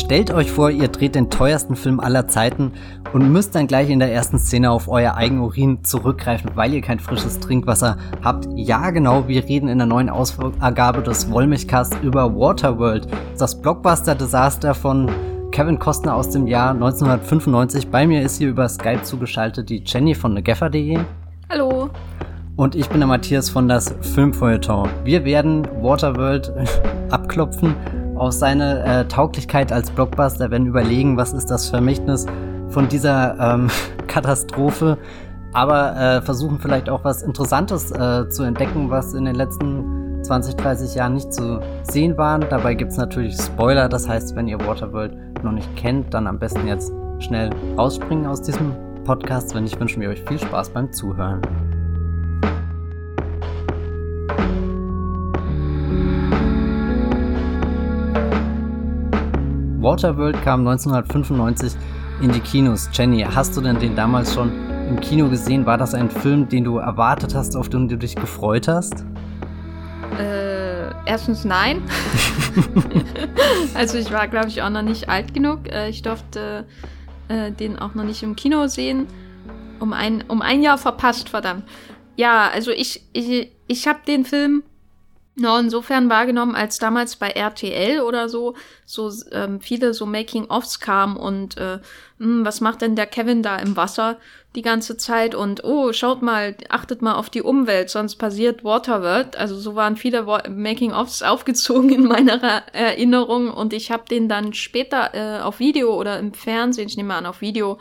Stellt euch vor, ihr dreht den teuersten Film aller Zeiten und müsst dann gleich in der ersten Szene auf euer Eigenurin zurückgreifen, weil ihr kein frisches Trinkwasser habt. Ja, genau, wir reden in der neuen Ausgabe des Wollmilchcasts über Waterworld, das Blockbuster-Desaster von Kevin Costner aus dem Jahr 1995. Bei mir ist hier über Skype zugeschaltet die Jenny von thegaffer.de. Hallo. Und ich bin der Matthias von das Filmfeuilleton. Wir werden Waterworld abklopfen auf seine äh, Tauglichkeit als Blockbuster, werden überlegen, was ist das Vermächtnis von dieser ähm, Katastrophe, aber äh, versuchen vielleicht auch was Interessantes äh, zu entdecken, was in den letzten 20, 30 Jahren nicht zu sehen waren. Dabei gibt's natürlich Spoiler, das heißt, wenn ihr Waterworld noch nicht kennt, dann am besten jetzt schnell rausspringen aus diesem Podcast. Wenn nicht, wünschen wir euch viel Spaß beim Zuhören. Waterworld kam 1995 in die Kinos. Jenny, hast du denn den damals schon im Kino gesehen? War das ein Film, den du erwartet hast, auf den du dich gefreut hast? Äh, erstens nein. also ich war, glaube ich, auch noch nicht alt genug. Äh, ich durfte äh, den auch noch nicht im Kino sehen. Um ein, um ein Jahr verpasst, verdammt. Ja, also ich, ich, ich habe den Film nur insofern wahrgenommen, als damals bei RTL oder so, so ähm, viele so Making-ofs kamen und äh, mh, hm, was macht denn der Kevin da im Wasser die ganze Zeit und oh, schaut mal, achtet mal auf die Umwelt, sonst passiert Waterworld. Also so waren viele Making-ofs aufgezogen in meiner Erinnerung und ich habe den dann später äh, auf Video oder im Fernsehen, ich nehme an auf Video,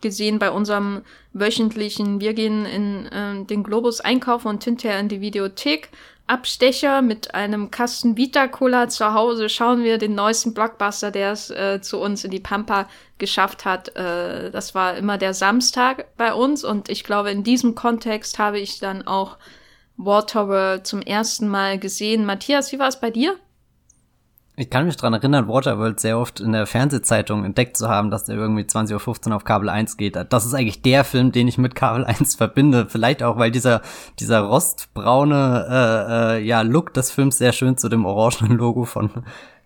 gesehen bei unserem wöchentlichen, wir gehen in äh, den Globus einkaufen und hinterher in die Videothek Abstecher mit einem Kasten Vita Cola zu Hause schauen wir den neuesten Blockbuster, der es äh, zu uns in die Pampa geschafft hat. Äh, das war immer der Samstag bei uns und ich glaube, in diesem Kontext habe ich dann auch Waterworld zum ersten Mal gesehen. Matthias, wie war es bei dir? Ich kann mich dran erinnern, Waterworld sehr oft in der Fernsehzeitung entdeckt zu haben, dass der irgendwie 20.15 Uhr auf Kabel 1 geht. Das ist eigentlich der Film, den ich mit Kabel 1 verbinde. Vielleicht auch, weil dieser, dieser rostbraune äh, äh, ja, Look des Films sehr schön zu dem orangenen Logo von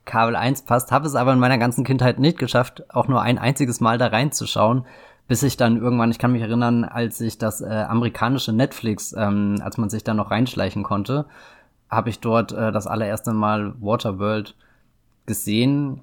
Kabel 1 passt. Habe es aber in meiner ganzen Kindheit nicht geschafft, auch nur ein einziges Mal da reinzuschauen bis ich dann irgendwann, ich kann mich erinnern, als ich das äh, amerikanische Netflix, ähm, als man sich da noch reinschleichen konnte, habe ich dort äh, das allererste Mal Waterworld gesehen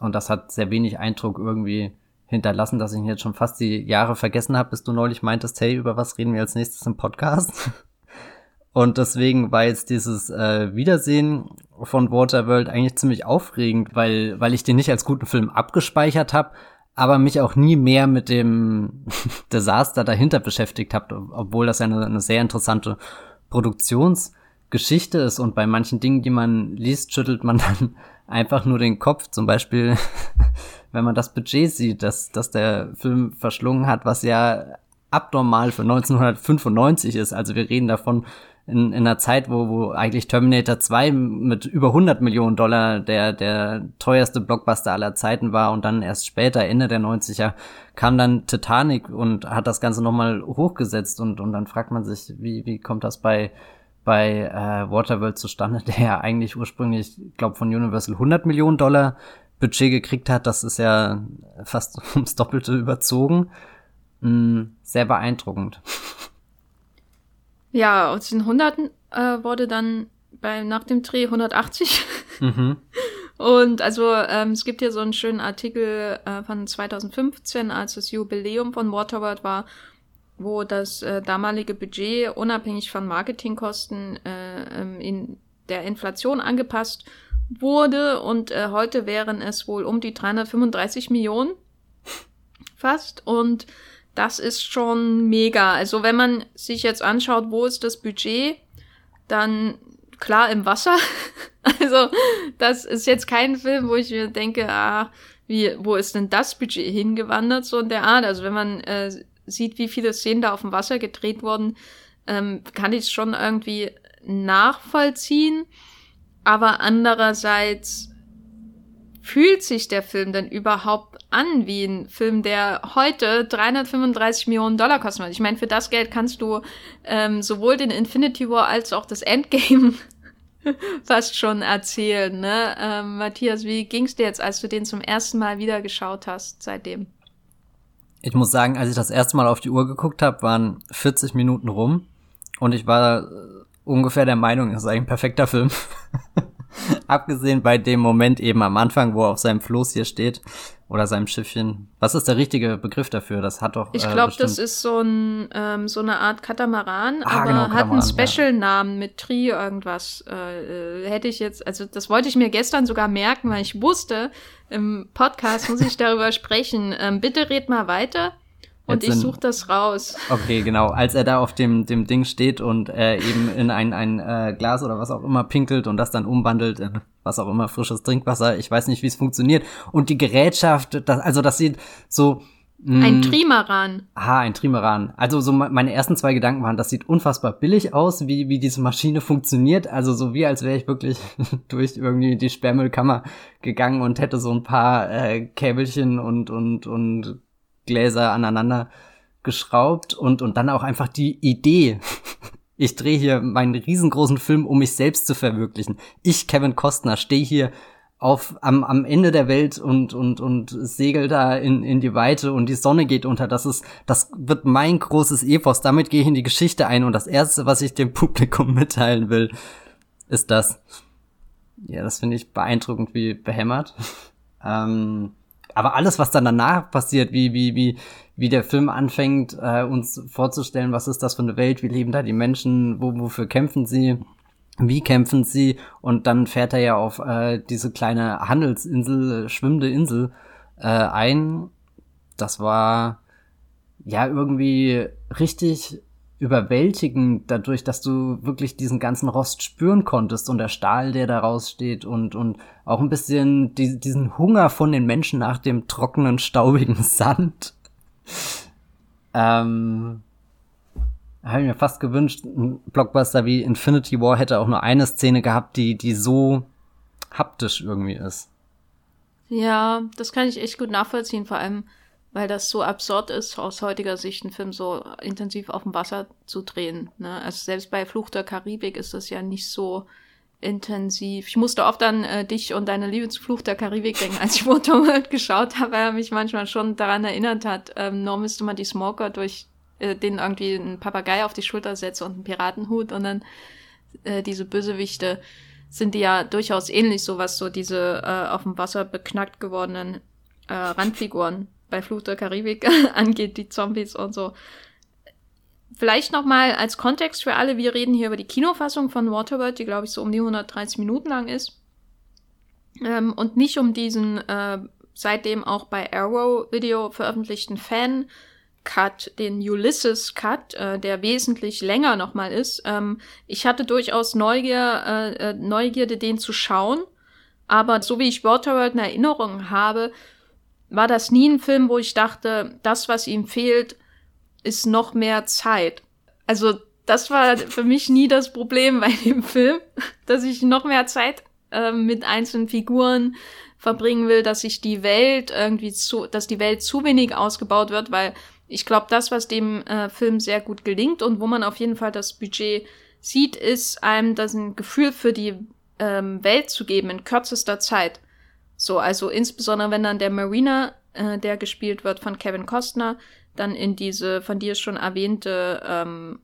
und das hat sehr wenig Eindruck irgendwie hinterlassen, dass ich ihn jetzt schon fast die Jahre vergessen habe, bis du neulich meintest, hey, über was reden wir als nächstes im Podcast? Und deswegen war jetzt dieses äh, Wiedersehen von Waterworld eigentlich ziemlich aufregend, weil, weil ich den nicht als guten Film abgespeichert habe, aber mich auch nie mehr mit dem Desaster dahinter beschäftigt habe, obwohl das ja eine, eine sehr interessante Produktionsgeschichte ist und bei manchen Dingen, die man liest, schüttelt man dann einfach nur den Kopf. Zum Beispiel, wenn man das Budget sieht, dass, dass der Film verschlungen hat, was ja abnormal für 1995 ist. Also wir reden davon in, in einer Zeit, wo, wo eigentlich Terminator 2 mit über 100 Millionen Dollar der, der teuerste Blockbuster aller Zeiten war und dann erst später, Ende der 90er, kam dann Titanic und hat das Ganze nochmal hochgesetzt und, und dann fragt man sich, wie, wie kommt das bei bei äh, Waterworld zustande, der ja eigentlich ursprünglich, glaube von Universal 100 Millionen Dollar Budget gekriegt hat. Das ist ja fast ums Doppelte überzogen. Mm, sehr beeindruckend. Ja, aus den Hunderten äh, wurde dann bei, nach dem Dreh 180. Mhm. Und also ähm, es gibt hier so einen schönen Artikel äh, von 2015, als das Jubiläum von Waterworld war, wo das äh, damalige Budget unabhängig von Marketingkosten äh, ähm, in der Inflation angepasst wurde und äh, heute wären es wohl um die 335 Millionen fast und das ist schon mega. Also wenn man sich jetzt anschaut, wo ist das Budget, dann klar im Wasser. also das ist jetzt kein Film, wo ich mir denke, ah, wie, wo ist denn das Budget hingewandert so in der Art? Also wenn man äh, sieht, wie viele Szenen da auf dem Wasser gedreht wurden, ähm, kann ich es schon irgendwie nachvollziehen. Aber andererseits fühlt sich der Film denn überhaupt an wie ein Film, der heute 335 Millionen Dollar kostet? Ich meine, für das Geld kannst du ähm, sowohl den Infinity War als auch das Endgame fast schon erzählen, ne? Ähm, Matthias, wie ging's dir jetzt, als du den zum ersten Mal wieder geschaut hast seitdem? Ich muss sagen, als ich das erste Mal auf die Uhr geguckt habe, waren 40 Minuten rum und ich war äh, ungefähr der Meinung, das ist eigentlich ein perfekter Film. Abgesehen bei dem Moment eben am Anfang, wo er auf seinem Floß hier steht oder seinem Schiffchen. Was ist der richtige Begriff dafür? Das hat doch. Ich glaube, äh, das ist so ein ähm, so eine Art Katamaran, ah, aber genau, hat einen Special-Namen ja. mit Tri irgendwas. Äh, äh, hätte ich jetzt, also das wollte ich mir gestern sogar merken, weil ich wusste, im Podcast muss ich darüber sprechen. Ähm, bitte red mal weiter. Und Jetzt ich suche das raus. Okay, genau. Als er da auf dem, dem Ding steht und äh, eben in ein, ein äh, Glas oder was auch immer pinkelt und das dann umwandelt in was auch immer, frisches Trinkwasser. Ich weiß nicht, wie es funktioniert. Und die Gerätschaft, das, also das sieht so. Mh, ein mm, Trimaran. Ah, ein Trimaran. Also so meine ersten zwei Gedanken waren, das sieht unfassbar billig aus, wie, wie diese Maschine funktioniert. Also so wie als wäre ich wirklich durch irgendwie die Sperrmüllkammer gegangen und hätte so ein paar äh, Käbelchen und, und, und Gläser aneinander geschraubt und, und dann auch einfach die Idee. Ich drehe hier meinen riesengroßen Film, um mich selbst zu verwirklichen. Ich, Kevin Costner, stehe hier auf, am, am Ende der Welt und, und, und segel da in, in die Weite und die Sonne geht unter. Das ist, das wird mein großes Epos. Damit gehe ich in die Geschichte ein und das erste, was ich dem Publikum mitteilen will, ist das. Ja, das finde ich beeindruckend wie behämmert. ähm, aber alles, was dann danach passiert, wie, wie, wie, wie der Film anfängt, äh, uns vorzustellen, was ist das für eine Welt, wie leben da die Menschen, wo, wofür kämpfen sie, wie kämpfen sie, und dann fährt er ja auf äh, diese kleine Handelsinsel, schwimmende Insel äh, ein. Das war ja irgendwie richtig überwältigend dadurch, dass du wirklich diesen ganzen Rost spüren konntest und der Stahl, der da raussteht und, und auch ein bisschen die, diesen Hunger von den Menschen nach dem trockenen, staubigen Sand. Ähm, habe ich mir fast gewünscht, ein Blockbuster wie Infinity War hätte auch nur eine Szene gehabt, die, die so haptisch irgendwie ist. Ja, das kann ich echt gut nachvollziehen, vor allem, weil das so absurd ist, aus heutiger Sicht einen Film so intensiv auf dem Wasser zu drehen. Ne? Also selbst bei Fluch der Karibik ist das ja nicht so intensiv. Ich musste oft an äh, dich und deine Liebe zu Fluch der Karibik denken, als ich Waterworld geschaut habe, weil er mich manchmal schon daran erinnert hat, ähm, nur müsste man die Smoker durch äh, den irgendwie einen Papagei auf die Schulter setzen und einen Piratenhut und dann äh, diese Bösewichte sind die ja durchaus ähnlich, so was so diese äh, auf dem Wasser beknackt gewordenen äh, Randfiguren bei Fluch der Karibik angeht, die Zombies und so. Vielleicht noch mal als Kontext für alle, wir reden hier über die Kinofassung von Waterworld, die glaube ich so um die 130 Minuten lang ist. Ähm, und nicht um diesen äh, seitdem auch bei Arrow Video veröffentlichten Fan Cut, den Ulysses Cut, äh, der wesentlich länger nochmal ist. Ähm, ich hatte durchaus Neugier, äh, äh, Neugierde, den zu schauen. Aber so wie ich Waterworld in Erinnerung habe, war das nie ein Film, wo ich dachte, das, was ihm fehlt, ist noch mehr Zeit. Also das war für mich nie das Problem bei dem Film, dass ich noch mehr Zeit äh, mit einzelnen Figuren verbringen will, dass ich die Welt irgendwie zu, dass die Welt zu wenig ausgebaut wird, weil ich glaube, das, was dem äh, Film sehr gut gelingt und wo man auf jeden Fall das Budget sieht, ist einem das ein Gefühl für die ähm, Welt zu geben in kürzester Zeit. So, also insbesondere wenn dann der Marina, äh, der gespielt wird von Kevin Costner, dann in diese von dir schon erwähnte ähm,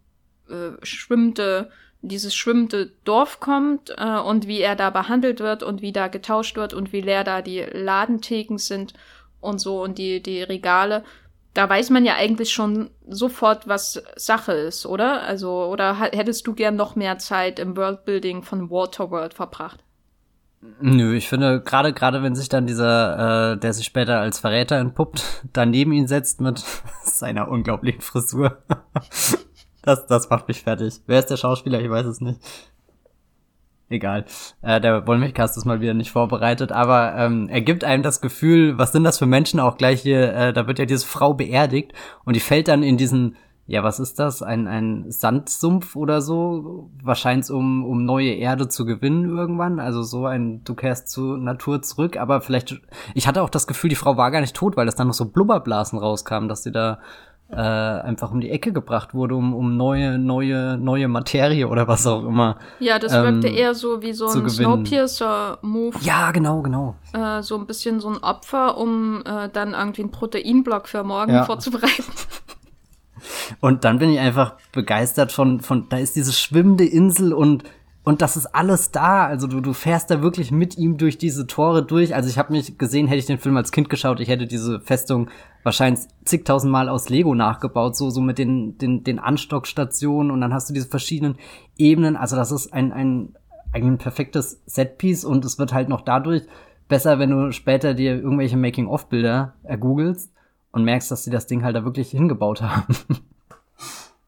äh, schwimmende dieses schwimmende Dorf kommt äh, und wie er da behandelt wird und wie da getauscht wird und wie leer da die Ladentheken sind und so und die die Regale da weiß man ja eigentlich schon sofort, was Sache ist, oder? Also, oder hättest du gern noch mehr Zeit im Worldbuilding von Waterworld verbracht? Nö, ich finde, gerade gerade wenn sich dann dieser, äh, der sich später als Verräter entpuppt, daneben ihn setzt mit seiner unglaublichen Frisur. das, das macht mich fertig. Wer ist der Schauspieler? Ich weiß es nicht. Egal. Äh, der Wollmilchcast ist mal wieder nicht vorbereitet, aber ähm, er gibt einem das Gefühl, was sind das für Menschen auch gleich hier, äh, da wird ja diese Frau beerdigt und die fällt dann in diesen ja, was ist das? Ein, ein Sandsumpf oder so? Wahrscheinlich um, um neue Erde zu gewinnen irgendwann. Also so ein, du kehrst zur Natur zurück, aber vielleicht, ich hatte auch das Gefühl, die Frau war gar nicht tot, weil es dann noch so Blubberblasen rauskamen, dass sie da äh, einfach um die Ecke gebracht wurde, um, um neue, neue, neue Materie oder was auch immer. Ja, das ähm, wirkte eher so wie so ein Snowpiercer-Move. Ja, genau, genau. Äh, so ein bisschen so ein Opfer, um äh, dann irgendwie einen Proteinblock für morgen ja. vorzubereiten. Und dann bin ich einfach begeistert von, von, da ist diese schwimmende Insel und und das ist alles da. Also du, du fährst da wirklich mit ihm durch diese Tore durch. Also ich habe mich gesehen, hätte ich den Film als Kind geschaut, ich hätte diese Festung wahrscheinlich zigtausendmal aus Lego nachgebaut, so, so mit den, den, den Anstockstationen und dann hast du diese verschiedenen Ebenen. Also das ist ein, ein, ein perfektes Setpiece und es wird halt noch dadurch besser, wenn du später dir irgendwelche Making-of-Bilder ergoogelst und merkst, dass sie das Ding halt da wirklich hingebaut haben.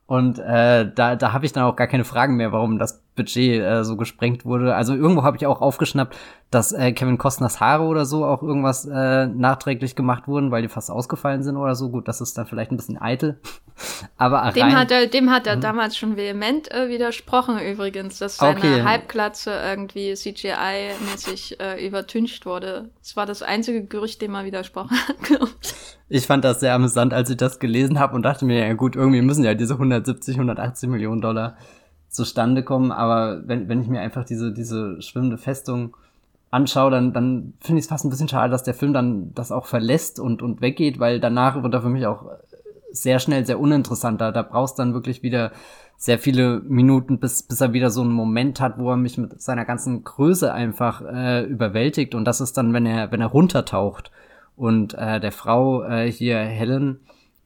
Und äh, da, da habe ich dann auch gar keine Fragen mehr, warum das Budget äh, so gesprengt wurde. Also irgendwo habe ich auch aufgeschnappt, dass äh, Kevin Costners Haare oder so auch irgendwas äh, nachträglich gemacht wurden, weil die fast ausgefallen sind oder so. Gut, das ist dann vielleicht ein bisschen eitel. Aber dem hat er, dem hat er mhm. damals schon vehement äh, widersprochen übrigens, dass seine okay. Halbglatze irgendwie CGI-mäßig äh, übertüncht wurde. Das war das einzige Gerücht, dem er widersprochen hat. ich fand das sehr amüsant, als ich das gelesen habe und dachte mir, ja gut, irgendwie müssen ja diese 170, 180 Millionen Dollar zustande kommen. Aber wenn, wenn ich mir einfach diese, diese schwimmende Festung anschaue, dann, dann finde ich es fast ein bisschen schade, dass der Film dann das auch verlässt und, und weggeht, weil danach wird er für mich auch sehr schnell sehr uninteressant. Da, da brauchst dann wirklich wieder sehr viele Minuten, bis, bis er wieder so einen Moment hat, wo er mich mit seiner ganzen Größe einfach äh, überwältigt. Und das ist dann, wenn er, wenn er runtertaucht. Und äh, der Frau äh, hier, Helen,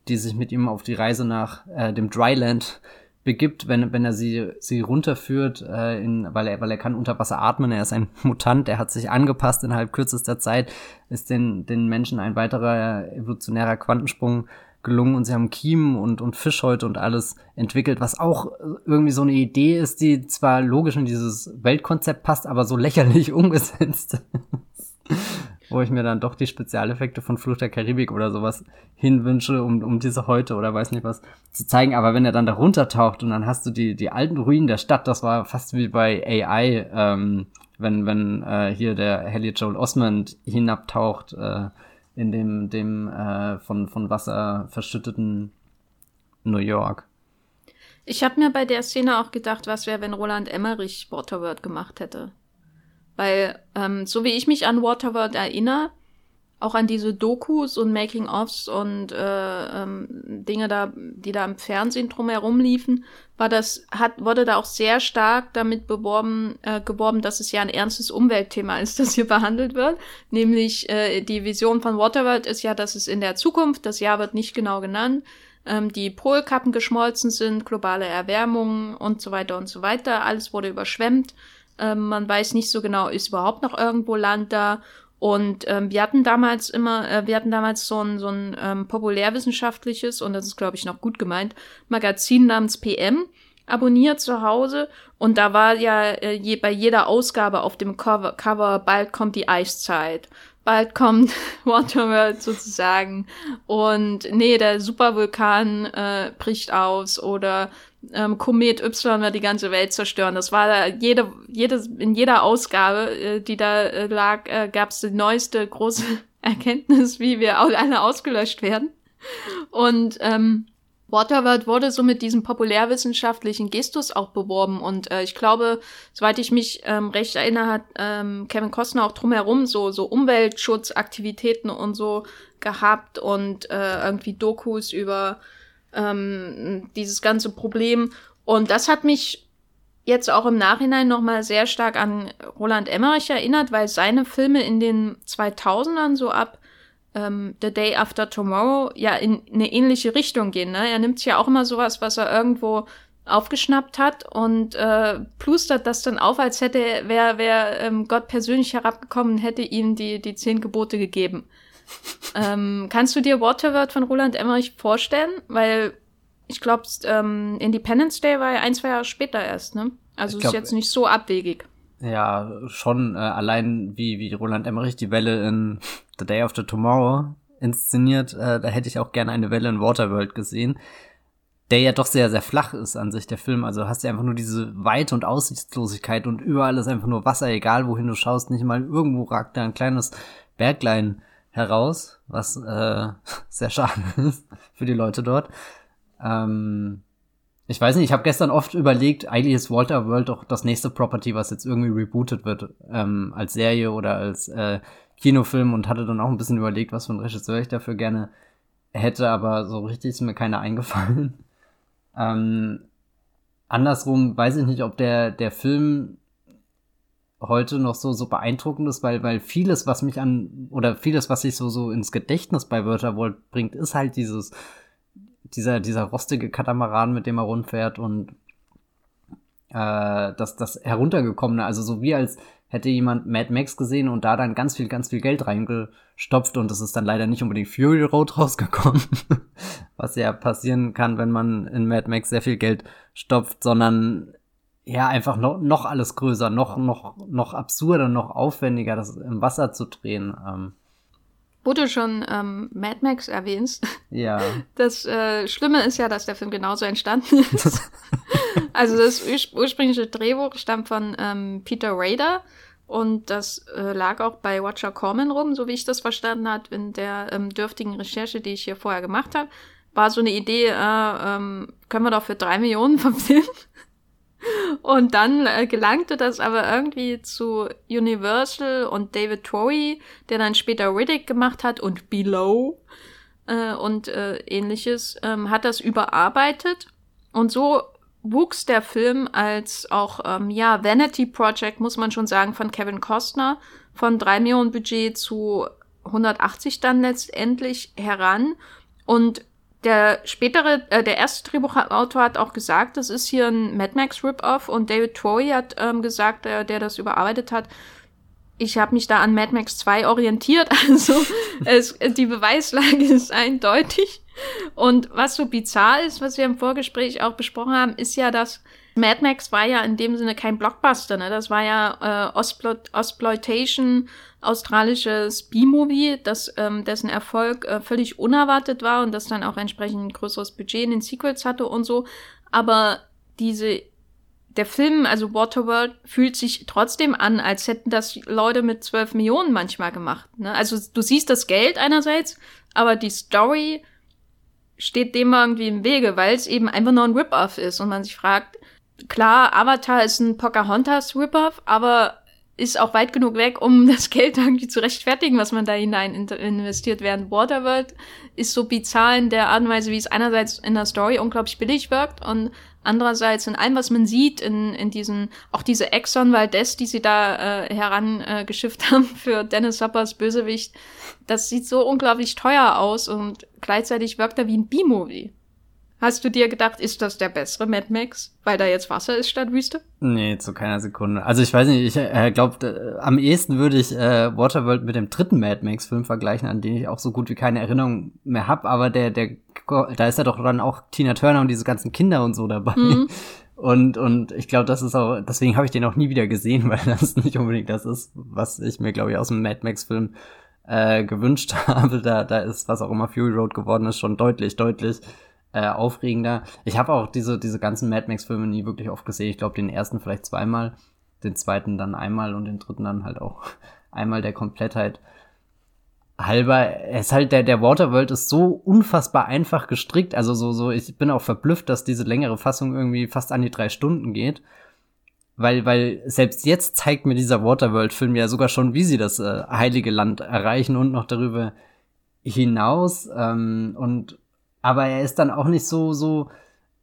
die sich mit ihm auf die Reise nach äh, dem Dryland begibt, wenn, wenn er sie, sie runterführt, äh, in, weil, er, weil er kann unter Wasser atmen, er ist ein Mutant, er hat sich angepasst innerhalb kürzester Zeit, ist den, den Menschen ein weiterer evolutionärer Quantensprung gelungen und sie haben Kiemen und, und Fischhäute und alles entwickelt, was auch irgendwie so eine Idee ist, die zwar logisch in dieses Weltkonzept passt, aber so lächerlich umgesetzt wo ich mir dann doch die Spezialeffekte von Flucht der Karibik oder sowas hinwünsche, um, um diese heute oder weiß nicht was zu zeigen. Aber wenn er dann da runtertaucht und dann hast du die, die alten Ruinen der Stadt, das war fast wie bei AI, ähm, wenn, wenn äh, hier der Elliot Joel Osmond hinabtaucht äh, in dem, dem äh, von, von Wasser verschütteten New York. Ich habe mir bei der Szene auch gedacht, was wäre, wenn Roland Emmerich Waterworld gemacht hätte. Weil, ähm, so wie ich mich an Waterworld erinnere, auch an diese Dokus und Making-ofs und äh, ähm, Dinge da, die da im Fernsehen drumherum liefen, war das, hat, wurde da auch sehr stark damit beworben, äh, geworben, dass es ja ein ernstes Umweltthema ist, das hier behandelt wird. Nämlich äh, die Vision von Waterworld ist ja, dass es in der Zukunft, das Jahr wird nicht genau genannt, ähm, die Polkappen geschmolzen sind, globale Erwärmung und so weiter und so weiter. Alles wurde überschwemmt ähm, man weiß nicht so genau, ist überhaupt noch irgendwo Land da. Und ähm, wir hatten damals immer, äh, wir hatten damals so ein, so ein ähm, populärwissenschaftliches, und das ist, glaube ich, noch gut gemeint, Magazin namens PM abonniert zu Hause. Und da war ja äh, je, bei jeder Ausgabe auf dem Cover, Cover bald kommt die Eiszeit. Bald kommt Waterworld sozusagen. Und nee, der Supervulkan äh, bricht aus oder ähm, Komet Y wird die ganze Welt zerstören. Das war da jede, jede, in jeder Ausgabe, äh, die da äh, lag, äh, gab es die neueste große Erkenntnis, wie wir alle ausgelöscht werden. Und ähm, Waterworld wurde so mit diesem populärwissenschaftlichen Gestus auch beworben und äh, ich glaube, soweit ich mich ähm, recht erinnere, hat ähm, Kevin Costner auch drumherum so so Umweltschutzaktivitäten und so gehabt und äh, irgendwie Dokus über ähm, dieses ganze Problem. Und das hat mich jetzt auch im Nachhinein nochmal sehr stark an Roland Emmerich erinnert, weil seine Filme in den 2000ern so ab ähm, The Day After Tomorrow ja in eine ähnliche Richtung gehen. Ne? Er nimmt ja auch immer sowas, was er irgendwo aufgeschnappt hat und äh, plustert das dann auf, als hätte wäre wär, ähm, Gott persönlich herabgekommen, hätte ihm die die zehn Gebote gegeben ähm, kannst du dir Waterworld von Roland Emmerich vorstellen? Weil ich glaube, ähm, Independence Day war ja ein, zwei Jahre später erst, ne? Also glaub, ist jetzt nicht so abwegig. Ja, schon äh, allein wie, wie Roland Emmerich die Welle in The Day After Tomorrow inszeniert, äh, da hätte ich auch gerne eine Welle in Waterworld gesehen. Der ja doch sehr, sehr flach ist an sich, der Film. Also hast du einfach nur diese Weite und Aussichtslosigkeit und überall ist einfach nur Wasser, egal wohin du schaust. Nicht mal irgendwo ragt da ein kleines Berglein heraus, was äh, sehr schade ist für die Leute dort. Ähm, ich weiß nicht, ich habe gestern oft überlegt, eigentlich ist Walter World doch das nächste Property, was jetzt irgendwie rebootet wird, ähm, als Serie oder als äh, Kinofilm und hatte dann auch ein bisschen überlegt, was für ein Regisseur ich dafür gerne hätte, aber so richtig ist mir keiner eingefallen. Ähm, andersrum weiß ich nicht, ob der, der Film heute noch so, so beeindruckend ist, weil, weil vieles, was mich an, oder vieles, was sich so, so ins Gedächtnis bei Wörter World bringt, ist halt dieses, dieser, dieser rostige Katamaran, mit dem er rundfährt und äh, das, das heruntergekommene, also so wie als hätte jemand Mad Max gesehen und da dann ganz viel, ganz viel Geld reingestopft und es ist dann leider nicht unbedingt Fury Road rausgekommen, was ja passieren kann, wenn man in Mad Max sehr viel Geld stopft, sondern ja, einfach noch, noch alles größer, noch, noch, noch absurder, noch aufwendiger, das im Wasser zu drehen. Ähm. Wo du schon ähm, Mad Max erwähnst. Ja. Das äh, Schlimme ist ja, dass der Film genauso entstanden ist. also das ur ursprüngliche Drehbuch stammt von ähm, Peter Rader und das äh, lag auch bei Watcher Corman rum, so wie ich das verstanden habe, in der ähm, dürftigen Recherche, die ich hier vorher gemacht habe. War so eine Idee, äh, ähm, können wir doch für drei Millionen verfilmen. Und dann äh, gelangte das aber irgendwie zu Universal und David Troy, der dann später Riddick gemacht hat und Below äh, und äh, ähnliches, ähm, hat das überarbeitet. Und so wuchs der Film als auch, ähm, ja, Vanity Project, muss man schon sagen, von Kevin Costner von drei Millionen Budget zu 180 dann letztendlich heran. Und der spätere, äh, der erste Drehbuchautor hat auch gesagt, das ist hier ein Mad Max Rip-Off und David Troy hat ähm, gesagt, äh, der das überarbeitet hat, ich habe mich da an Mad Max 2 orientiert, also es, die Beweislage ist eindeutig. Und was so bizarr ist, was wir im Vorgespräch auch besprochen haben, ist ja, dass Mad Max war ja in dem Sinne kein Blockbuster, ne? Das war ja äh, Ostploitation, australisches B-Movie, das ähm, dessen Erfolg äh, völlig unerwartet war und das dann auch entsprechend ein größeres Budget in den Sequels hatte und so. Aber diese der Film, also Waterworld, fühlt sich trotzdem an, als hätten das Leute mit 12 Millionen manchmal gemacht. Ne? Also du siehst das Geld einerseits, aber die Story steht dem irgendwie im Wege, weil es eben einfach nur ein Rip-Off ist und man sich fragt, klar, Avatar ist ein Pocahontas Rip-Off, aber ist auch weit genug weg, um das Geld irgendwie zu rechtfertigen, was man da hinein investiert. Während Waterworld ist so bizarr in der Art und Weise, wie es einerseits in der Story unglaublich billig wirkt und andererseits in allem, was man sieht, in, in diesen, auch diese Exxon Valdez, die sie da äh, herangeschifft äh, haben für Dennis Hoppers Bösewicht, das sieht so unglaublich teuer aus und gleichzeitig wirkt er wie ein B-Movie. Hast du dir gedacht, ist das der bessere Mad Max, weil da jetzt Wasser ist statt Wüste? Nee, zu keiner Sekunde. Also ich weiß nicht, ich äh, glaube, äh, am ehesten würde ich äh, Waterworld mit dem dritten Mad Max-Film vergleichen, an den ich auch so gut wie keine Erinnerung mehr hab. Aber der, der, da ist ja doch dann auch Tina Turner und diese ganzen Kinder und so dabei. Mhm. Und, und ich glaube, das ist auch, deswegen habe ich den auch nie wieder gesehen, weil das nicht unbedingt das ist, was ich mir, glaube ich, aus dem Mad Max-Film äh, gewünscht habe. Da, da ist, was auch immer Fury Road geworden ist, schon deutlich, deutlich äh, aufregender. Ich habe auch diese, diese ganzen Mad Max-Filme nie wirklich oft gesehen. Ich glaube, den ersten vielleicht zweimal, den zweiten dann einmal und den dritten dann halt auch einmal der Komplettheit halber. Es ist halt, der, der Waterworld ist so unfassbar einfach gestrickt. Also so, so, ich bin auch verblüfft, dass diese längere Fassung irgendwie fast an die drei Stunden geht. Weil, weil selbst jetzt zeigt mir dieser Waterworld-Film ja sogar schon, wie sie das äh, heilige Land erreichen und noch darüber hinaus. Ähm, und aber er ist dann auch nicht so, so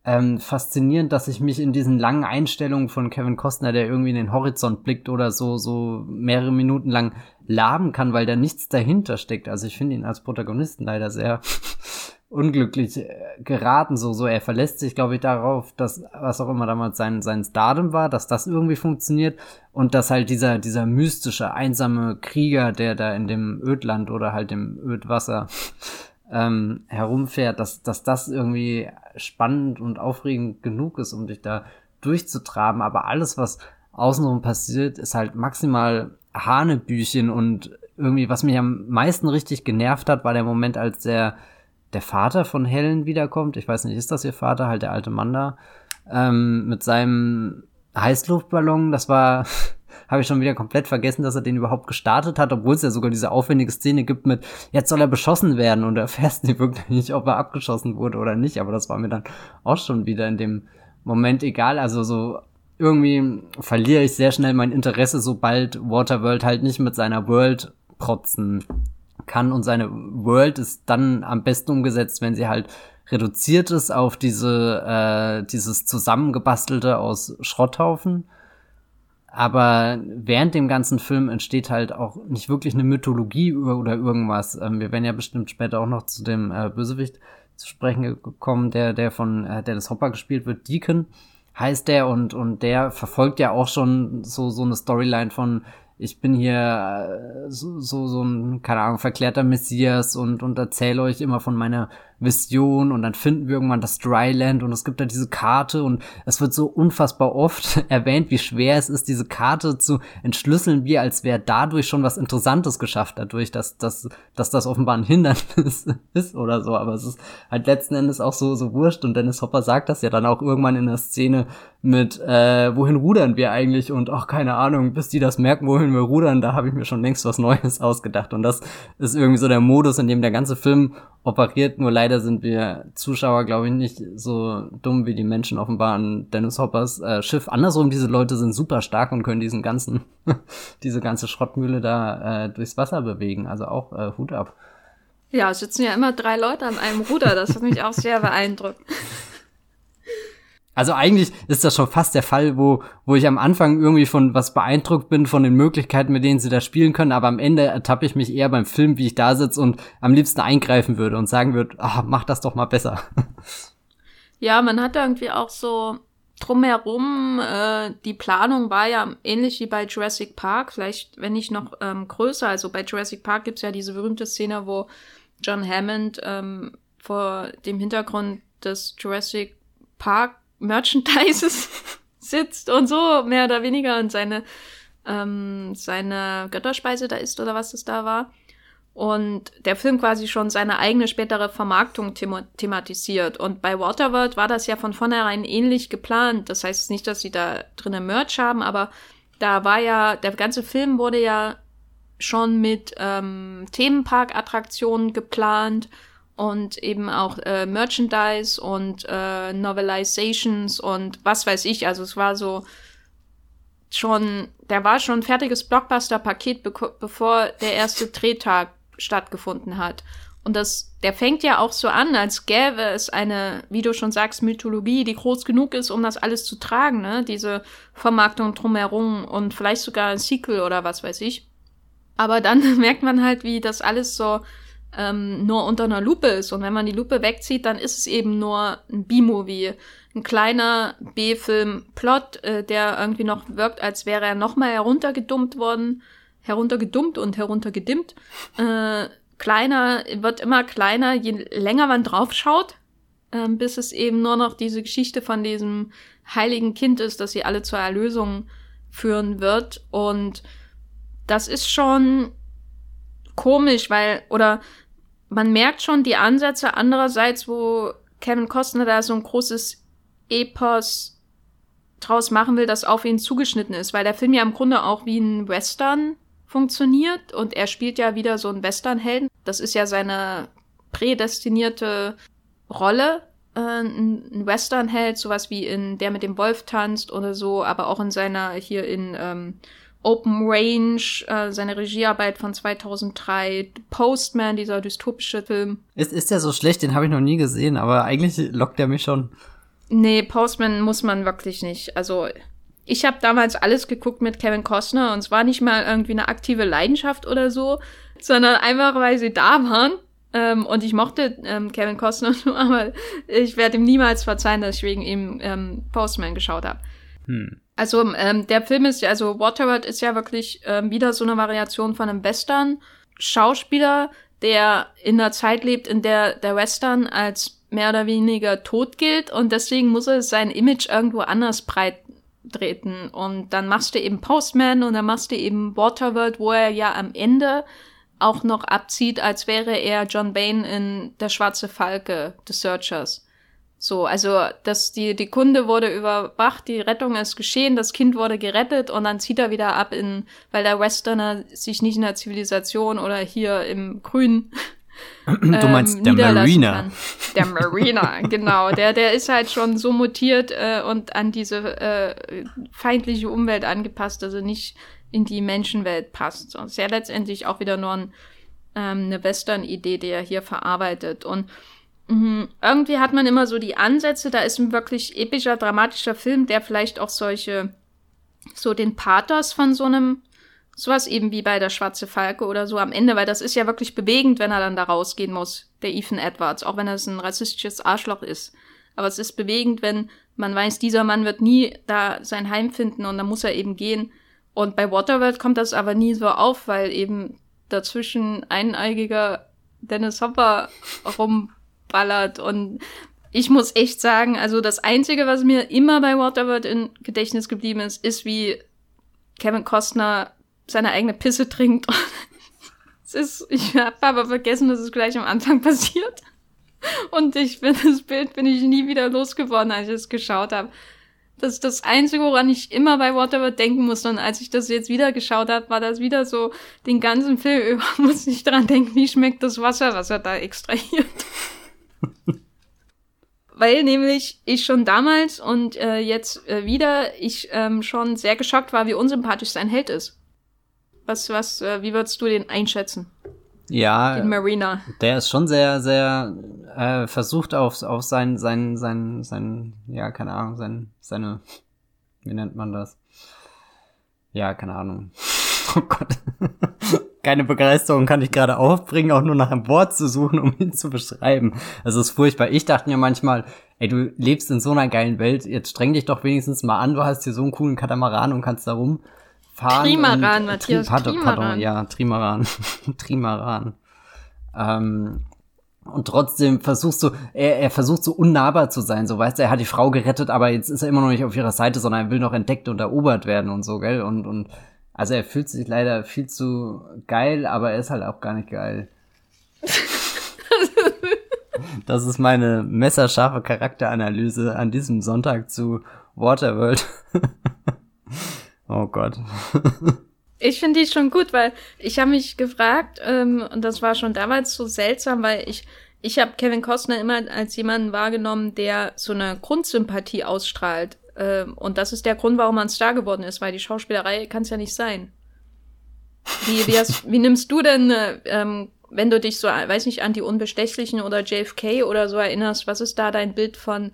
ähm, faszinierend, dass ich mich in diesen langen Einstellungen von Kevin Costner, der irgendwie in den Horizont blickt oder so, so mehrere Minuten lang laben kann, weil da nichts dahinter steckt. Also ich finde ihn als Protagonisten leider sehr unglücklich äh, geraten, so, so. Er verlässt sich, glaube ich, darauf, dass, was auch immer damals sein, sein Stardom war, dass das irgendwie funktioniert und dass halt dieser, dieser mystische, einsame Krieger, der da in dem Ödland oder halt im Ödwasser ähm, herumfährt, dass, dass das irgendwie spannend und aufregend genug ist, um dich da durchzutraben. Aber alles, was außenrum passiert, ist halt maximal Hanebüchen und irgendwie, was mich am meisten richtig genervt hat, war der Moment, als der, der Vater von Helen wiederkommt. Ich weiß nicht, ist das ihr Vater, halt der alte Mann da, ähm, mit seinem Heißluftballon. Das war, habe ich schon wieder komplett vergessen, dass er den überhaupt gestartet hat, obwohl es ja sogar diese aufwendige Szene gibt mit, jetzt soll er beschossen werden und er erfährst nicht wirklich nicht, ob er abgeschossen wurde oder nicht, aber das war mir dann auch schon wieder in dem Moment egal, also so irgendwie verliere ich sehr schnell mein Interesse, sobald Waterworld halt nicht mit seiner World protzen kann und seine World ist dann am besten umgesetzt, wenn sie halt reduziert ist auf diese äh, dieses zusammengebastelte aus Schrotthaufen. Aber während dem ganzen Film entsteht halt auch nicht wirklich eine Mythologie oder irgendwas. Ähm, wir werden ja bestimmt später auch noch zu dem äh, Bösewicht zu sprechen kommen, der der von äh, Dennis Hopper gespielt wird, Deacon heißt der und und der verfolgt ja auch schon so so eine Storyline von ich bin hier äh, so, so, so ein, keine Ahnung, verklärter Messias und, und erzähle euch immer von meiner Vision und dann finden wir irgendwann das Dryland und es gibt da diese Karte und es wird so unfassbar oft erwähnt, wie schwer es ist, diese Karte zu entschlüsseln, wie als wäre dadurch schon was Interessantes geschafft, dadurch, dass, dass, dass das offenbar ein Hindernis ist oder so, aber es ist halt letzten Endes auch so, so wurscht und Dennis Hopper sagt das ja dann auch irgendwann in der Szene mit, äh, wohin rudern wir eigentlich? Und auch keine Ahnung, bis die das merken, wohin wir rudern, da habe ich mir schon längst was Neues ausgedacht. Und das ist irgendwie so der Modus, in dem der ganze Film operiert, nur leider sind wir Zuschauer, glaube ich, nicht so dumm wie die Menschen offenbar an Dennis Hoppers äh, Schiff. Andersrum, diese Leute sind super stark und können diesen ganzen, diese ganze Schrottmühle da äh, durchs Wasser bewegen. Also auch äh, Hut ab. Ja, es sitzen ja immer drei Leute an einem Ruder. Das hat mich auch sehr beeindruckt. Also eigentlich ist das schon fast der Fall, wo, wo ich am Anfang irgendwie von was beeindruckt bin, von den Möglichkeiten, mit denen sie da spielen können, aber am Ende ertappe ich mich eher beim Film, wie ich da sitze und am liebsten eingreifen würde und sagen würde, ah, mach das doch mal besser. Ja, man hat irgendwie auch so drumherum, äh, die Planung war ja ähnlich wie bei Jurassic Park, vielleicht wenn nicht noch ähm, größer. Also bei Jurassic Park gibt's ja diese berühmte Szene, wo John Hammond ähm, vor dem Hintergrund des Jurassic Park Merchandises sitzt und so, mehr oder weniger, und seine, ähm, seine Götterspeise da isst oder was das da war. Und der Film quasi schon seine eigene spätere Vermarktung thema thematisiert. Und bei Waterworld war das ja von vornherein ähnlich geplant. Das heißt nicht, dass sie da drinnen Merch haben, aber da war ja, der ganze Film wurde ja schon mit ähm, Themenpark-Attraktionen geplant und eben auch äh, Merchandise und äh, Novelizations und was weiß ich. Also es war so schon, der war schon ein fertiges Blockbuster-Paket, be bevor der erste Drehtag stattgefunden hat. Und das, der fängt ja auch so an, als gäbe es eine, wie du schon sagst, Mythologie, die groß genug ist, um das alles zu tragen, ne? Diese Vermarktung drumherum und vielleicht sogar ein Sequel oder was weiß ich. Aber dann merkt man halt, wie das alles so ähm, nur unter einer Lupe ist. Und wenn man die Lupe wegzieht, dann ist es eben nur ein B-Movie. Ein kleiner B-Film-Plot, äh, der irgendwie noch wirkt, als wäre er nochmal heruntergedummt worden. Heruntergedummt und heruntergedimmt. Äh, kleiner, wird immer kleiner, je länger man draufschaut, äh, bis es eben nur noch diese Geschichte von diesem heiligen Kind ist, dass sie alle zur Erlösung führen wird. Und das ist schon komisch, weil, oder man merkt schon die Ansätze andererseits, wo Kevin Costner da so ein großes Epos draus machen will, das auf ihn zugeschnitten ist, weil der Film ja im Grunde auch wie ein Western funktioniert und er spielt ja wieder so einen Westernhelden. Das ist ja seine prädestinierte Rolle, äh, ein Westernheld, sowas wie in Der mit dem Wolf tanzt oder so, aber auch in seiner hier in ähm, Open Range, äh, seine Regiearbeit von 2003, Postman, dieser dystopische Film. Ist, ist der so schlecht? Den habe ich noch nie gesehen, aber eigentlich lockt er mich schon. Nee, Postman muss man wirklich nicht. Also, ich habe damals alles geguckt mit Kevin Costner und es war nicht mal irgendwie eine aktive Leidenschaft oder so, sondern einfach, weil sie da waren. Ähm, und ich mochte ähm, Kevin Costner nur, aber ich werde ihm niemals verzeihen, dass ich wegen ihm ähm, Postman geschaut habe. Hm. Also ähm, der Film ist ja, also Waterworld ist ja wirklich ähm, wieder so eine Variation von einem Western. Schauspieler, der in einer Zeit lebt, in der der Western als mehr oder weniger tot gilt und deswegen muss er sein Image irgendwo anders breit treten. Und dann machst du eben Postman und dann machst du eben Waterworld, wo er ja am Ende auch noch abzieht, als wäre er John Bain in Der schwarze Falke des Searchers. So, also dass die, die Kunde wurde überwacht, die Rettung ist geschehen, das Kind wurde gerettet und dann zieht er wieder ab in, weil der Westerner sich nicht in der Zivilisation oder hier im Grünen Du meinst ähm, der Marina. Kann. Der Marina, genau. Der, der ist halt schon so mutiert äh, und an diese äh, feindliche Umwelt angepasst, dass er nicht in die Menschenwelt passt. So, ist ja letztendlich auch wieder nur ein, ähm, eine Western-Idee, die er hier verarbeitet. Und mh, irgendwie hat man immer so die Ansätze, da ist ein wirklich epischer, dramatischer Film, der vielleicht auch solche, so den Pathos von so einem Sowas eben wie bei der Schwarze Falke oder so am Ende, weil das ist ja wirklich bewegend, wenn er dann da rausgehen muss, der Ethan Edwards, auch wenn er ein rassistisches Arschloch ist. Aber es ist bewegend, wenn man weiß, dieser Mann wird nie da sein Heim finden und dann muss er eben gehen. Und bei Waterworld kommt das aber nie so auf, weil eben dazwischen eineigiger Dennis Hopper rumballert und ich muss echt sagen, also das Einzige, was mir immer bei Waterworld in Gedächtnis geblieben ist, ist, wie Kevin Costner seine eigene Pisse trinkt. es ist, ich habe aber vergessen, dass es gleich am Anfang passiert. Und ich bin das Bild bin ich nie wieder losgeworden, als ich es geschaut habe. Das ist das Einzige, woran ich immer bei Whatever denken musste. Und als ich das jetzt wieder geschaut habe, war das wieder so, den ganzen Film über muss ich dran denken, wie schmeckt das Wasser, was er da extrahiert. Weil nämlich ich schon damals und äh, jetzt äh, wieder, ich ähm, schon sehr geschockt war, wie unsympathisch sein Held ist. Was, was, äh, wie würdest du den einschätzen? Ja, den Marina. der ist schon sehr, sehr äh, versucht auf, auf sein, sein, sein, sein, ja, keine Ahnung, sein, seine, wie nennt man das? Ja, keine Ahnung. Oh Gott. Keine Begeisterung kann ich gerade aufbringen, auch nur nach einem Wort zu suchen, um ihn zu beschreiben. Also es ist furchtbar. Ich dachte mir manchmal, ey, du lebst in so einer geilen Welt, jetzt streng dich doch wenigstens mal an, du hast hier so einen coolen Katamaran und kannst da rum fahren. Trimaran, Matthias. Tri pardon, pardon, ja, Trimaran. Trimaran. Ähm, und trotzdem versuchst du, er, er versucht so unnahbar zu sein, so weißt du, er hat die Frau gerettet, aber jetzt ist er immer noch nicht auf ihrer Seite, sondern er will noch entdeckt und erobert werden und so, gell? Und, und also er fühlt sich leider viel zu geil, aber er ist halt auch gar nicht geil. das ist meine messerscharfe Charakteranalyse an diesem Sonntag zu Waterworld. Oh Gott. ich finde die schon gut, weil ich habe mich gefragt, ähm, und das war schon damals so seltsam, weil ich, ich habe Kevin Costner immer als jemanden wahrgenommen, der so eine Grundsympathie ausstrahlt. Ähm, und das ist der Grund, warum man Star geworden ist, weil die Schauspielerei kann es ja nicht sein. Wie, wie, hast, wie nimmst du denn, äh, ähm, wenn du dich so, weiß nicht, an die Unbestechlichen oder JFK oder so erinnerst, was ist da dein Bild von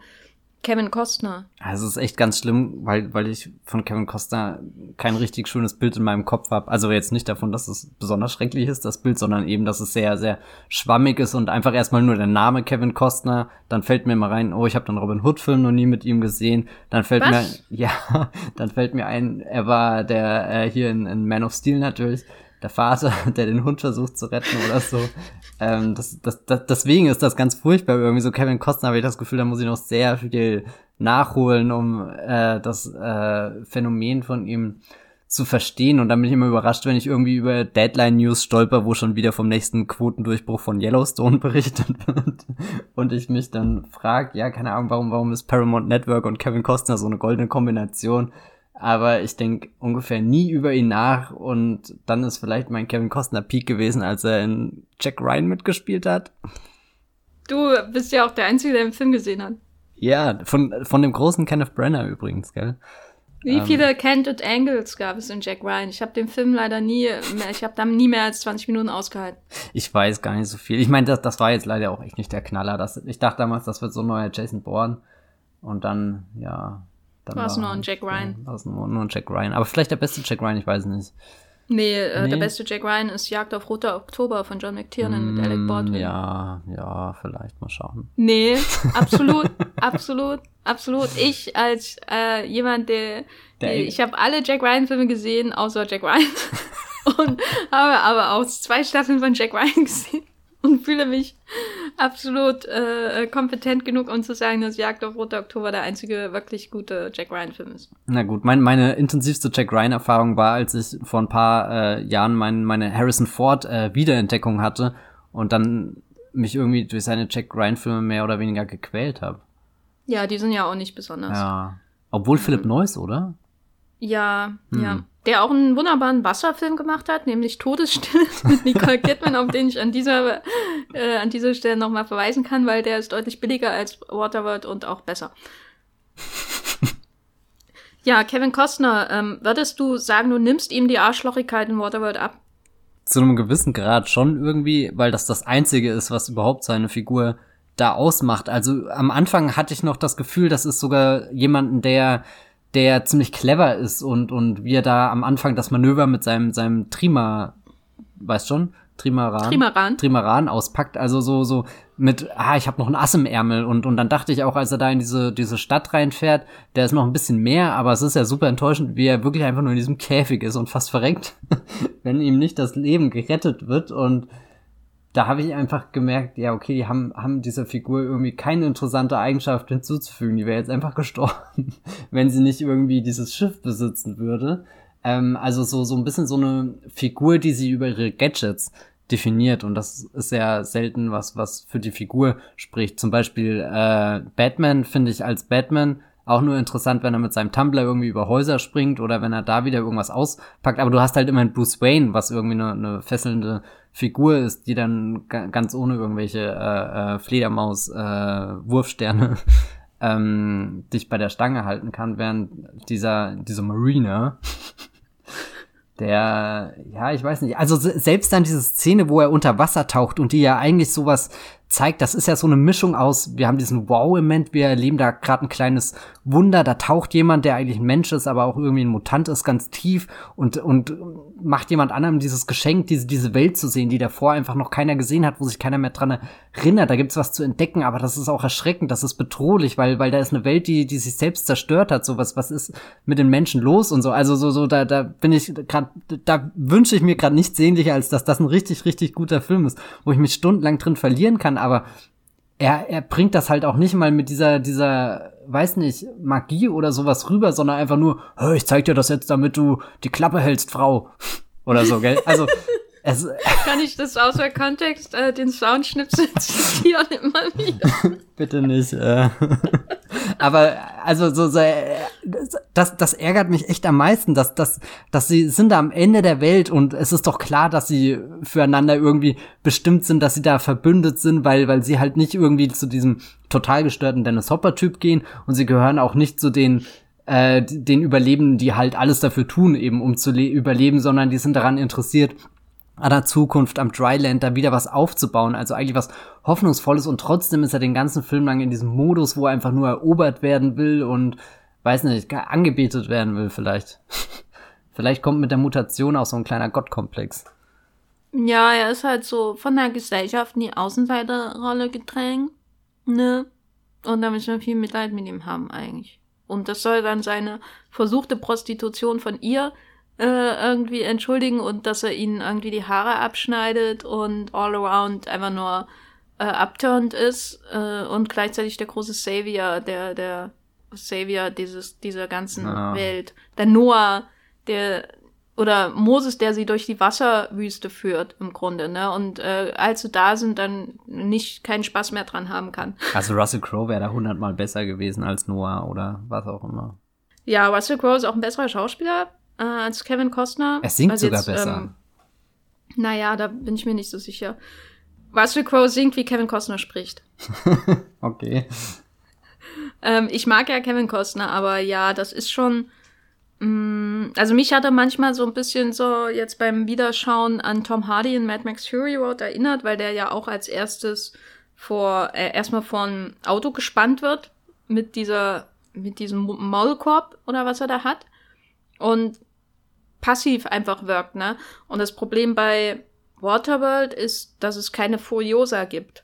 Kevin Costner. Also es ist echt ganz schlimm, weil, weil ich von Kevin Costner kein richtig schönes Bild in meinem Kopf habe. Also jetzt nicht davon, dass es besonders schrecklich ist, das Bild, sondern eben, dass es sehr, sehr schwammig ist und einfach erstmal nur der Name Kevin Costner. Dann fällt mir mal rein, oh, ich habe den Robin Hood-Film noch nie mit ihm gesehen. Dann fällt Was? mir, ja, dann fällt mir ein, er war der äh, hier in, in Man of Steel natürlich der Vater, der den Hund versucht zu retten oder so. ähm, das, das, das, deswegen ist das ganz furchtbar. Irgendwie so Kevin Costner habe ich das Gefühl, da muss ich noch sehr viel nachholen, um äh, das äh, Phänomen von ihm zu verstehen. Und dann bin ich immer überrascht, wenn ich irgendwie über Deadline News stolper, wo schon wieder vom nächsten Quotendurchbruch von Yellowstone berichtet wird. Und ich mich dann frage, ja, keine Ahnung, warum, warum ist Paramount Network und Kevin Costner so eine goldene Kombination? Aber ich denke ungefähr nie über ihn nach und dann ist vielleicht mein Kevin Costner Peak gewesen, als er in Jack Ryan mitgespielt hat. Du bist ja auch der Einzige, der den Film gesehen hat. Ja, von, von dem großen Kenneth Brenner übrigens, gell? Wie ähm, viele Candid Angles gab es in Jack Ryan? Ich habe den Film leider nie mehr, ich habe da nie mehr als 20 Minuten ausgehalten. Ich weiß gar nicht so viel. Ich meine, das, das war jetzt leider auch echt nicht der Knaller. Das, ich dachte damals, das wird so ein neuer Jason Bourne. Und dann, ja, war es nur ein Jack Ryan. War es nur, nur ein Jack Ryan. Aber vielleicht der beste Jack Ryan, ich weiß nicht. Nee, äh, nee, der beste Jack Ryan ist Jagd auf Roter Oktober von John McTiernan mm, mit Alec Baldwin. Ja, ja, vielleicht mal schauen. Nee, absolut, absolut, absolut. Ich als äh, jemand, der, der ich habe alle Jack Ryan Filme gesehen, außer Jack Ryan. und habe aber auch zwei Staffeln von Jack Ryan gesehen und fühle mich absolut äh, kompetent genug, um zu sagen, dass Jagd auf Roter Oktober der einzige wirklich gute Jack Ryan-Film ist. Na gut, mein, meine intensivste Jack Ryan-Erfahrung war, als ich vor ein paar äh, Jahren mein, meine Harrison Ford äh, Wiederentdeckung hatte und dann mich irgendwie durch seine Jack Ryan-Filme mehr oder weniger gequält habe. Ja, die sind ja auch nicht besonders. Ja. Obwohl Philipp Neuss, oder? Ja, hm. ja. Der auch einen wunderbaren Wasserfilm gemacht hat, nämlich Todesstille mit Nicole Kidman, auf den ich an dieser, äh, an dieser Stelle nochmal verweisen kann, weil der ist deutlich billiger als Waterworld und auch besser. ja, Kevin Costner, ähm, würdest du sagen, du nimmst ihm die Arschlochigkeit in Waterworld ab? Zu einem gewissen Grad schon irgendwie, weil das das Einzige ist, was überhaupt seine Figur da ausmacht. Also am Anfang hatte ich noch das Gefühl, das ist sogar jemanden, der der ziemlich clever ist und und wie er da am Anfang das Manöver mit seinem seinem Trima, weißt schon, Trimaran, Trimaran, Trimaran auspackt. Also so so mit, ah, ich habe noch ein Ass im Ärmel. Und und dann dachte ich auch, als er da in diese diese Stadt reinfährt, der ist noch ein bisschen mehr, aber es ist ja super enttäuschend, wie er wirklich einfach nur in diesem Käfig ist und fast verreckt, wenn ihm nicht das Leben gerettet wird. Und da habe ich einfach gemerkt, ja, okay, die haben, haben dieser Figur irgendwie keine interessante Eigenschaft hinzuzufügen. Die wäre jetzt einfach gestorben, wenn sie nicht irgendwie dieses Schiff besitzen würde. Ähm, also so, so ein bisschen so eine Figur, die sie über ihre Gadgets definiert. Und das ist ja selten was, was für die Figur spricht. Zum Beispiel äh, Batman finde ich als Batman auch nur interessant, wenn er mit seinem Tumblr irgendwie über Häuser springt oder wenn er da wieder irgendwas auspackt. Aber du hast halt immer einen Bruce Wayne, was irgendwie eine, eine fesselnde Figur ist, die dann ganz ohne irgendwelche äh, äh, Fledermaus-Wurfsterne äh, ähm, dich bei der Stange halten kann, während dieser, dieser Mariner, der, ja, ich weiß nicht, also selbst dann diese Szene, wo er unter Wasser taucht und die ja eigentlich sowas zeigt, das ist ja so eine Mischung aus, wir haben diesen Wow-Moment, wir erleben da gerade ein kleines Wunder, da taucht jemand, der eigentlich ein Mensch ist, aber auch irgendwie ein Mutant ist, ganz tief und, und macht jemand anderem dieses Geschenk, diese, diese Welt zu sehen, die davor einfach noch keiner gesehen hat, wo sich keiner mehr dran erinnert. Da gibt's was zu entdecken, aber das ist auch erschreckend, das ist bedrohlich, weil, weil da ist eine Welt, die, die sich selbst zerstört hat, so was, was ist mit den Menschen los und so. Also so, so, da, da bin ich gerade, da wünsche ich mir gerade nichts sehnlicher, als dass das ein richtig, richtig guter Film ist, wo ich mich stundenlang drin verlieren kann, aber er, er bringt das halt auch nicht mal mit dieser, dieser, weiß nicht, Magie oder sowas rüber, sondern einfach nur, ich zeig dir das jetzt, damit du die Klappe hältst, Frau. Oder so, gell? Also, es, Kann ich das außer Kontext, äh, den Soundschnipsel zitieren immer wieder? Bitte nicht. Äh. Aber also so, so das, das ärgert mich echt am meisten, dass, dass, dass sie sind da am Ende der Welt und es ist doch klar, dass sie füreinander irgendwie bestimmt sind, dass sie da verbündet sind, weil, weil sie halt nicht irgendwie zu diesem total gestörten Dennis Hopper-Typ gehen und sie gehören auch nicht zu den äh, den Überlebenden, die halt alles dafür tun, eben um zu überleben, sondern die sind daran interessiert, an der Zukunft am Dryland da wieder was aufzubauen, also eigentlich was Hoffnungsvolles und trotzdem ist er den ganzen Film lang in diesem Modus, wo er einfach nur erobert werden will und weiß nicht, angebetet werden will vielleicht. vielleicht kommt mit der Mutation auch so ein kleiner Gottkomplex. Ja, er ist halt so von der Gesellschaft in die Außenseiterrolle gedrängt, ne? Und da müssen wir viel Mitleid mit ihm haben eigentlich. Und das soll dann seine versuchte Prostitution von ihr äh, irgendwie entschuldigen und dass er ihnen irgendwie die Haare abschneidet und all around einfach nur äh, upturned ist äh, und gleichzeitig der große Savior, der, der Savior dieses, dieser ganzen ja. Welt. Der Noah, der oder Moses, der sie durch die Wasserwüste führt, im Grunde, ne? Und äh, als sie da sind, dann nicht keinen Spaß mehr dran haben kann. Also Russell Crowe wäre da hundertmal besser gewesen als Noah oder was auch immer. Ja, Russell Crowe ist auch ein besserer Schauspieler äh, als Kevin Costner. Er singt also sogar jetzt, besser. Ähm, naja, da bin ich mir nicht so sicher. Russell Crowe singt, wie Kevin Costner spricht. okay. Ähm, ich mag ja Kevin Costner, aber ja, das ist schon. Mh, mm, also mich hat er manchmal so ein bisschen so jetzt beim Wiederschauen an Tom Hardy in Mad Max Fury Road erinnert, weil der ja auch als erstes vor äh, erstmal vor ein Auto gespannt wird mit dieser mit diesem Maulkorb oder was er da hat und passiv einfach wirkt, ne? Und das Problem bei Waterworld ist, dass es keine Furiosa gibt.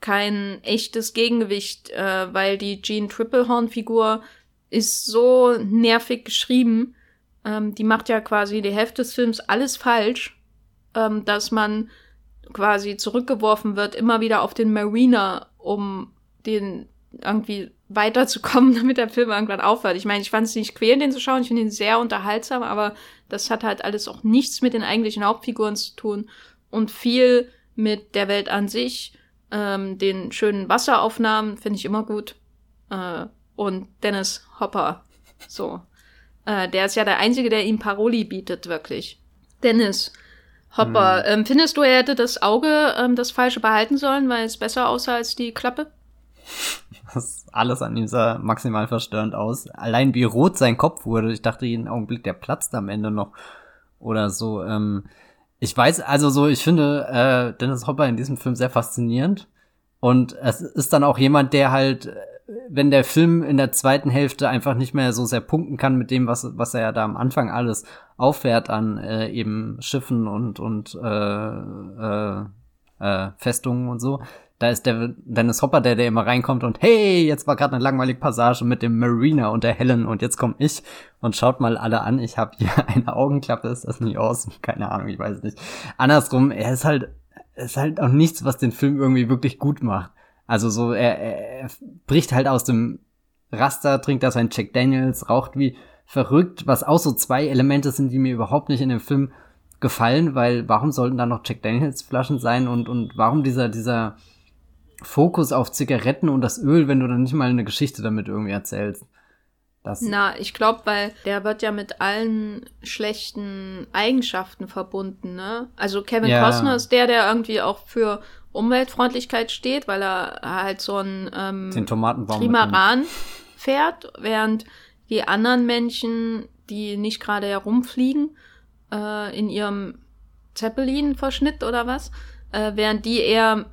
Kein echtes Gegengewicht, äh, weil die Jean Triplehorn-Figur ist so nervig geschrieben. Ähm, die macht ja quasi die Hälfte des Films alles falsch, ähm, dass man quasi zurückgeworfen wird, immer wieder auf den Mariner, um den irgendwie weiterzukommen, damit der Film irgendwann aufhört. Ich meine, ich fand es nicht quälend, den zu schauen. Ich finde ihn sehr unterhaltsam, aber das hat halt alles auch nichts mit den eigentlichen Hauptfiguren zu tun und viel mit der Welt an sich. Ähm, den schönen Wasseraufnahmen finde ich immer gut. äh, und Dennis Hopper. So. Äh, der ist ja der Einzige, der ihm Paroli bietet, wirklich. Dennis Hopper, hm. ähm, findest du, er hätte das Auge ähm, das Falsche behalten sollen, weil es besser aussah als die Klappe? Das alles an ihm sah maximal verstörend aus. Allein wie rot sein Kopf wurde. Ich dachte jeden Augenblick, der platzt am Ende noch. Oder so. Ähm, ich weiß, also so, ich finde äh, Dennis Hopper in diesem Film sehr faszinierend. Und es ist dann auch jemand, der halt, wenn der Film in der zweiten Hälfte einfach nicht mehr so sehr punkten kann mit dem, was, was er ja da am Anfang alles auffährt an äh, eben Schiffen und, und äh, äh, äh, Festungen und so, da ist der Dennis Hopper, der, der immer reinkommt und hey, jetzt war gerade eine langweilige Passage mit dem Marina und der Helen und jetzt komme ich und schaut mal alle an, ich habe hier eine Augenklappe, ist das nicht aus? Keine Ahnung, ich weiß nicht. Andersrum, er ist halt, ist halt auch nichts, was den Film irgendwie wirklich gut macht. Also so, er, er bricht halt aus dem Raster, trinkt da sein Jack Daniels, raucht wie verrückt, was auch so zwei Elemente sind, die mir überhaupt nicht in dem Film gefallen, weil warum sollten da noch Jack Daniels Flaschen sein und, und warum dieser, dieser, Fokus auf Zigaretten und das Öl, wenn du dann nicht mal eine Geschichte damit irgendwie erzählst. Das Na, ich glaube, weil der wird ja mit allen schlechten Eigenschaften verbunden, ne? Also Kevin ja. Costner ist der, der irgendwie auch für Umweltfreundlichkeit steht, weil er halt so ein ähm, Den Tomatenbaum Trimaran fährt, während die anderen Menschen, die nicht gerade herumfliegen, äh, in ihrem Zeppelin-Verschnitt oder was, äh, während die eher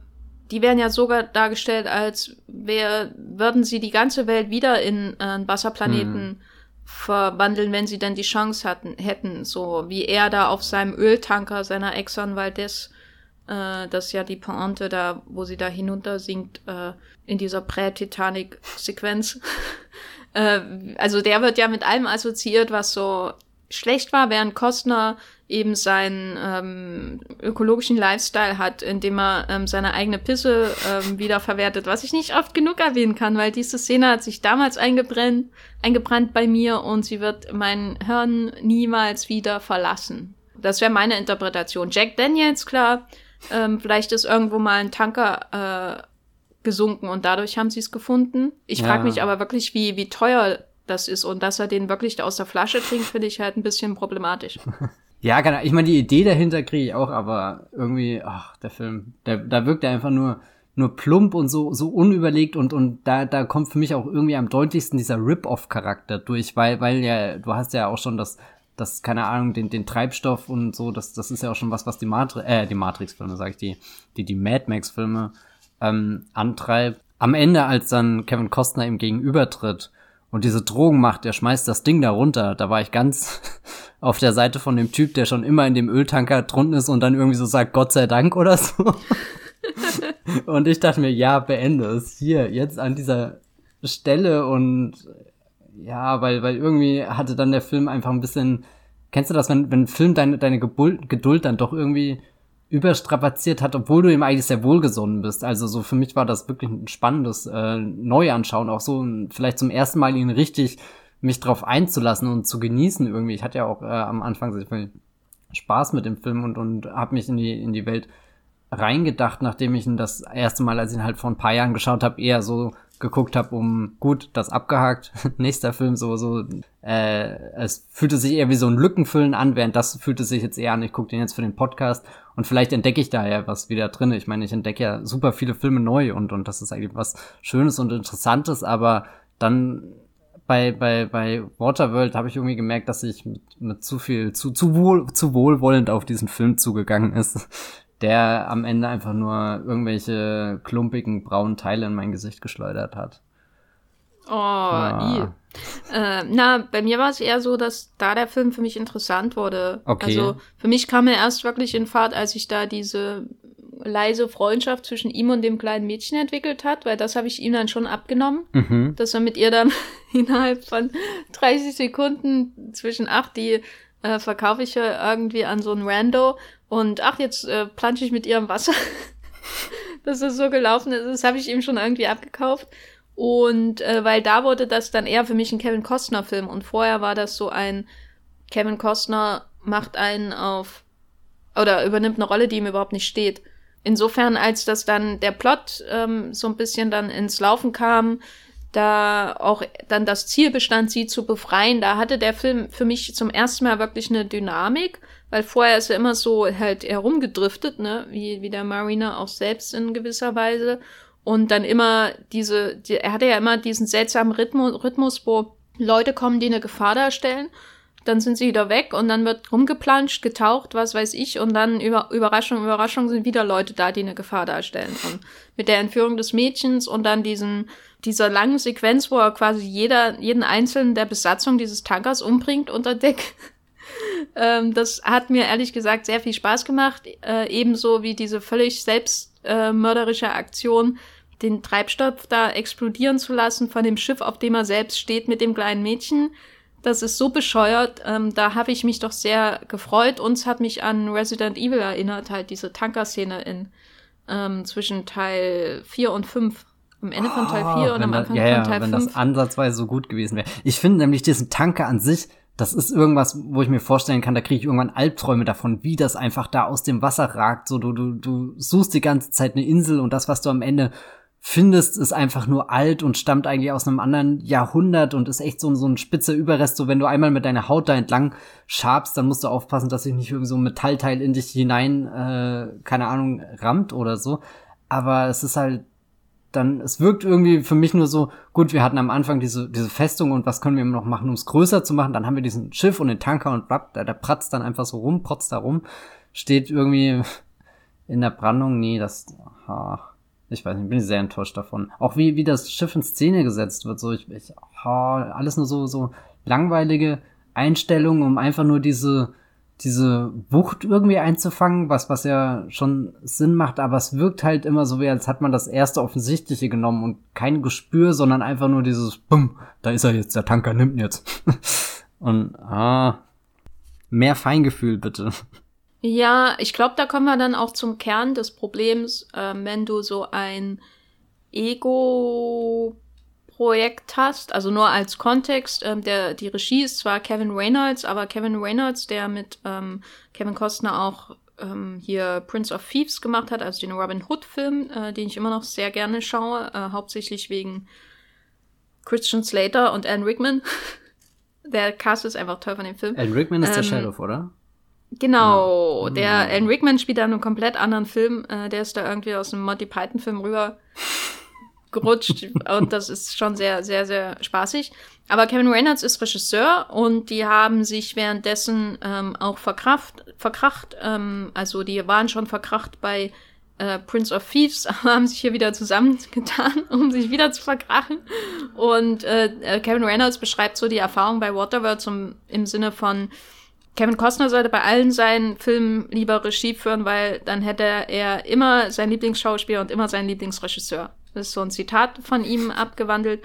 die werden ja sogar dargestellt, als wär, würden sie die ganze Welt wieder in äh, einen Wasserplaneten mhm. verwandeln, wenn sie denn die Chance hatten, hätten. So wie er da auf seinem Öltanker seiner Exxon Valdez, äh, das ist ja die Pointe da, wo sie da hinunter sinkt, äh, in dieser Prä-Titanic-Sequenz. äh, also der wird ja mit allem assoziiert, was so schlecht war, während Kostner eben seinen ähm, ökologischen Lifestyle hat, indem er ähm, seine eigene Pisse ähm, wiederverwertet, was ich nicht oft genug erwähnen kann, weil diese Szene hat sich damals eingebrannt, eingebrannt bei mir und sie wird mein Hirn niemals wieder verlassen. Das wäre meine Interpretation. Jack Daniels, klar, ähm, vielleicht ist irgendwo mal ein Tanker äh, gesunken und dadurch haben sie es gefunden. Ich ja. frage mich aber wirklich, wie, wie teuer das ist und dass er den wirklich aus der Flasche trinkt, finde ich halt ein bisschen problematisch. Ja, genau. Ich meine, die Idee dahinter kriege ich auch, aber irgendwie, ach, der Film, der, da wirkt er einfach nur, nur plump und so, so unüberlegt und, und da, da kommt für mich auch irgendwie am deutlichsten dieser Rip-Off-Charakter durch, weil, weil ja, du hast ja auch schon das, das, keine Ahnung, den, den Treibstoff und so, das, das ist ja auch schon was, was die Matrix, äh, die Matrix-Filme, sag ich, die, die, die Mad Max-Filme, ähm, antreibt. Am Ende, als dann Kevin Costner ihm gegenübertritt und diese Drogen macht, er schmeißt das Ding da runter, da war ich ganz, auf der Seite von dem Typ, der schon immer in dem Öltanker drunten ist und dann irgendwie so sagt, Gott sei Dank oder so. und ich dachte mir, ja, beende es hier, jetzt an dieser Stelle und ja, weil, weil irgendwie hatte dann der Film einfach ein bisschen, kennst du das, wenn, wenn ein Film deine, deine Geduld dann doch irgendwie überstrapaziert hat, obwohl du ihm eigentlich sehr wohlgesonnen bist. Also so für mich war das wirklich ein spannendes äh, Neuanschauen, auch so vielleicht zum ersten Mal ihn richtig mich drauf einzulassen und zu genießen irgendwie. Ich hatte ja auch äh, am Anfang sehr viel Spaß mit dem Film und, und habe mich in die, in die Welt reingedacht, nachdem ich ihn das erste Mal, als ich ihn halt vor ein paar Jahren geschaut habe, eher so geguckt habe, um gut, das abgehakt, nächster Film so, so, äh, es fühlte sich eher wie so ein Lückenfüllen an, während das fühlte sich jetzt eher an, ich gucke den jetzt für den Podcast und vielleicht entdecke ich da ja was wieder drin. Ich meine, ich entdecke ja super viele Filme neu und, und das ist eigentlich was Schönes und Interessantes, aber dann bei, bei, bei Waterworld habe ich irgendwie gemerkt, dass ich mit, mit zu viel, zu, zu, wohl, zu wohlwollend auf diesen Film zugegangen ist, der am Ende einfach nur irgendwelche klumpigen braunen Teile in mein Gesicht geschleudert hat. Oh, ah. Äh, na, bei mir war es eher so, dass da der Film für mich interessant wurde. Okay. Also für mich kam er erst wirklich in Fahrt, als ich da diese leise Freundschaft zwischen ihm und dem kleinen Mädchen entwickelt hat, weil das habe ich ihm dann schon abgenommen, mhm. dass er mit ihr dann innerhalb von 30 Sekunden zwischen ach, die äh, verkaufe ich ja irgendwie an so ein Rando und ach, jetzt äh, plansche ich mit ihr im Wasser. dass es so gelaufen ist, das habe ich ihm schon irgendwie abgekauft. Und äh, weil da wurde das dann eher für mich ein Kevin Costner-Film und vorher war das so ein Kevin Costner macht einen auf oder übernimmt eine Rolle, die ihm überhaupt nicht steht. Insofern, als das dann der Plot ähm, so ein bisschen dann ins Laufen kam, da auch dann das Ziel bestand, sie zu befreien. Da hatte der Film für mich zum ersten Mal wirklich eine Dynamik, weil vorher ist er immer so halt herumgedriftet, ne, wie, wie der Mariner auch selbst in gewisser Weise. Und dann immer diese, die, er hatte ja immer diesen seltsamen Rhythmus, Rhythmus, wo Leute kommen, die eine Gefahr darstellen dann sind sie wieder weg und dann wird rumgeplanscht, getaucht, was weiß ich, und dann über Überraschung, Überraschung sind wieder Leute da, die eine Gefahr darstellen. Und mit der Entführung des Mädchens und dann diesen, dieser langen Sequenz, wo er quasi jeder, jeden einzelnen der Besatzung dieses Tankers umbringt unter Deck. ähm, das hat mir ehrlich gesagt sehr viel Spaß gemacht, äh, ebenso wie diese völlig selbstmörderische äh, Aktion, den Treibstoff da explodieren zu lassen von dem Schiff, auf dem er selbst steht mit dem kleinen Mädchen das ist so bescheuert. Ähm, da habe ich mich doch sehr gefreut. Uns hat mich an Resident Evil erinnert, halt diese Tanker-Szene in ähm, zwischen Teil 4 und 5. Am Ende von Teil 4 oh, und am Anfang ja, von Teil ja, wenn 5. das ansatzweise so gut gewesen wäre. Ich finde nämlich diesen Tanker an sich, das ist irgendwas, wo ich mir vorstellen kann, da kriege ich irgendwann Albträume davon, wie das einfach da aus dem Wasser ragt. So, du, du, du suchst die ganze Zeit eine Insel und das, was du am Ende findest, ist einfach nur alt und stammt eigentlich aus einem anderen Jahrhundert und ist echt so, so ein spitzer Überrest. So, wenn du einmal mit deiner Haut da entlang schabst, dann musst du aufpassen, dass sich nicht irgendwie so ein Metallteil in dich hinein, äh, keine Ahnung, rammt oder so. Aber es ist halt dann, es wirkt irgendwie für mich nur so, gut, wir hatten am Anfang diese, diese Festung und was können wir noch machen, um es größer zu machen? Dann haben wir diesen Schiff und den Tanker und blapp, der, der pratzt dann einfach so rum, protzt da rum, steht irgendwie in der Brandung, nee, das, ha, ich weiß nicht, bin sehr enttäuscht davon. Auch wie, wie das Schiff in Szene gesetzt wird, so ich, ich oh, alles nur so, so langweilige Einstellungen, um einfach nur diese, diese Wucht irgendwie einzufangen, was, was ja schon Sinn macht, aber es wirkt halt immer so, wie als hat man das erste Offensichtliche genommen und kein Gespür, sondern einfach nur dieses Bumm, da ist er jetzt, der Tanker nimmt ihn jetzt. und ah, mehr Feingefühl bitte. Ja, ich glaube, da kommen wir dann auch zum Kern des Problems, äh, wenn du so ein Ego-Projekt hast, also nur als Kontext, ähm, der, die Regie ist zwar Kevin Reynolds, aber Kevin Reynolds, der mit ähm, Kevin Costner auch ähm, hier Prince of Thieves gemacht hat, also den Robin Hood-Film, äh, den ich immer noch sehr gerne schaue, äh, hauptsächlich wegen Christian Slater und Anne Rickman. der Cast ist einfach toll von dem Film. Anne Rickman ist der ähm, Sheriff, oder? Genau, der Alan Rickman spielt da einen komplett anderen Film. Äh, der ist da irgendwie aus einem Monty Python-Film rüber gerutscht und das ist schon sehr, sehr, sehr spaßig. Aber Kevin Reynolds ist Regisseur und die haben sich währenddessen ähm, auch verkraft, verkracht. Ähm, also die waren schon verkracht bei äh, Prince of Thieves, aber haben sich hier wieder zusammengetan, um sich wieder zu verkrachen. Und äh, äh, Kevin Reynolds beschreibt so die Erfahrung bei Waterworld zum, im Sinne von, Kevin Costner sollte bei allen seinen Filmen lieber Regie führen, weil dann hätte er immer seinen Lieblingsschauspieler und immer seinen Lieblingsregisseur. Das ist so ein Zitat von ihm abgewandelt.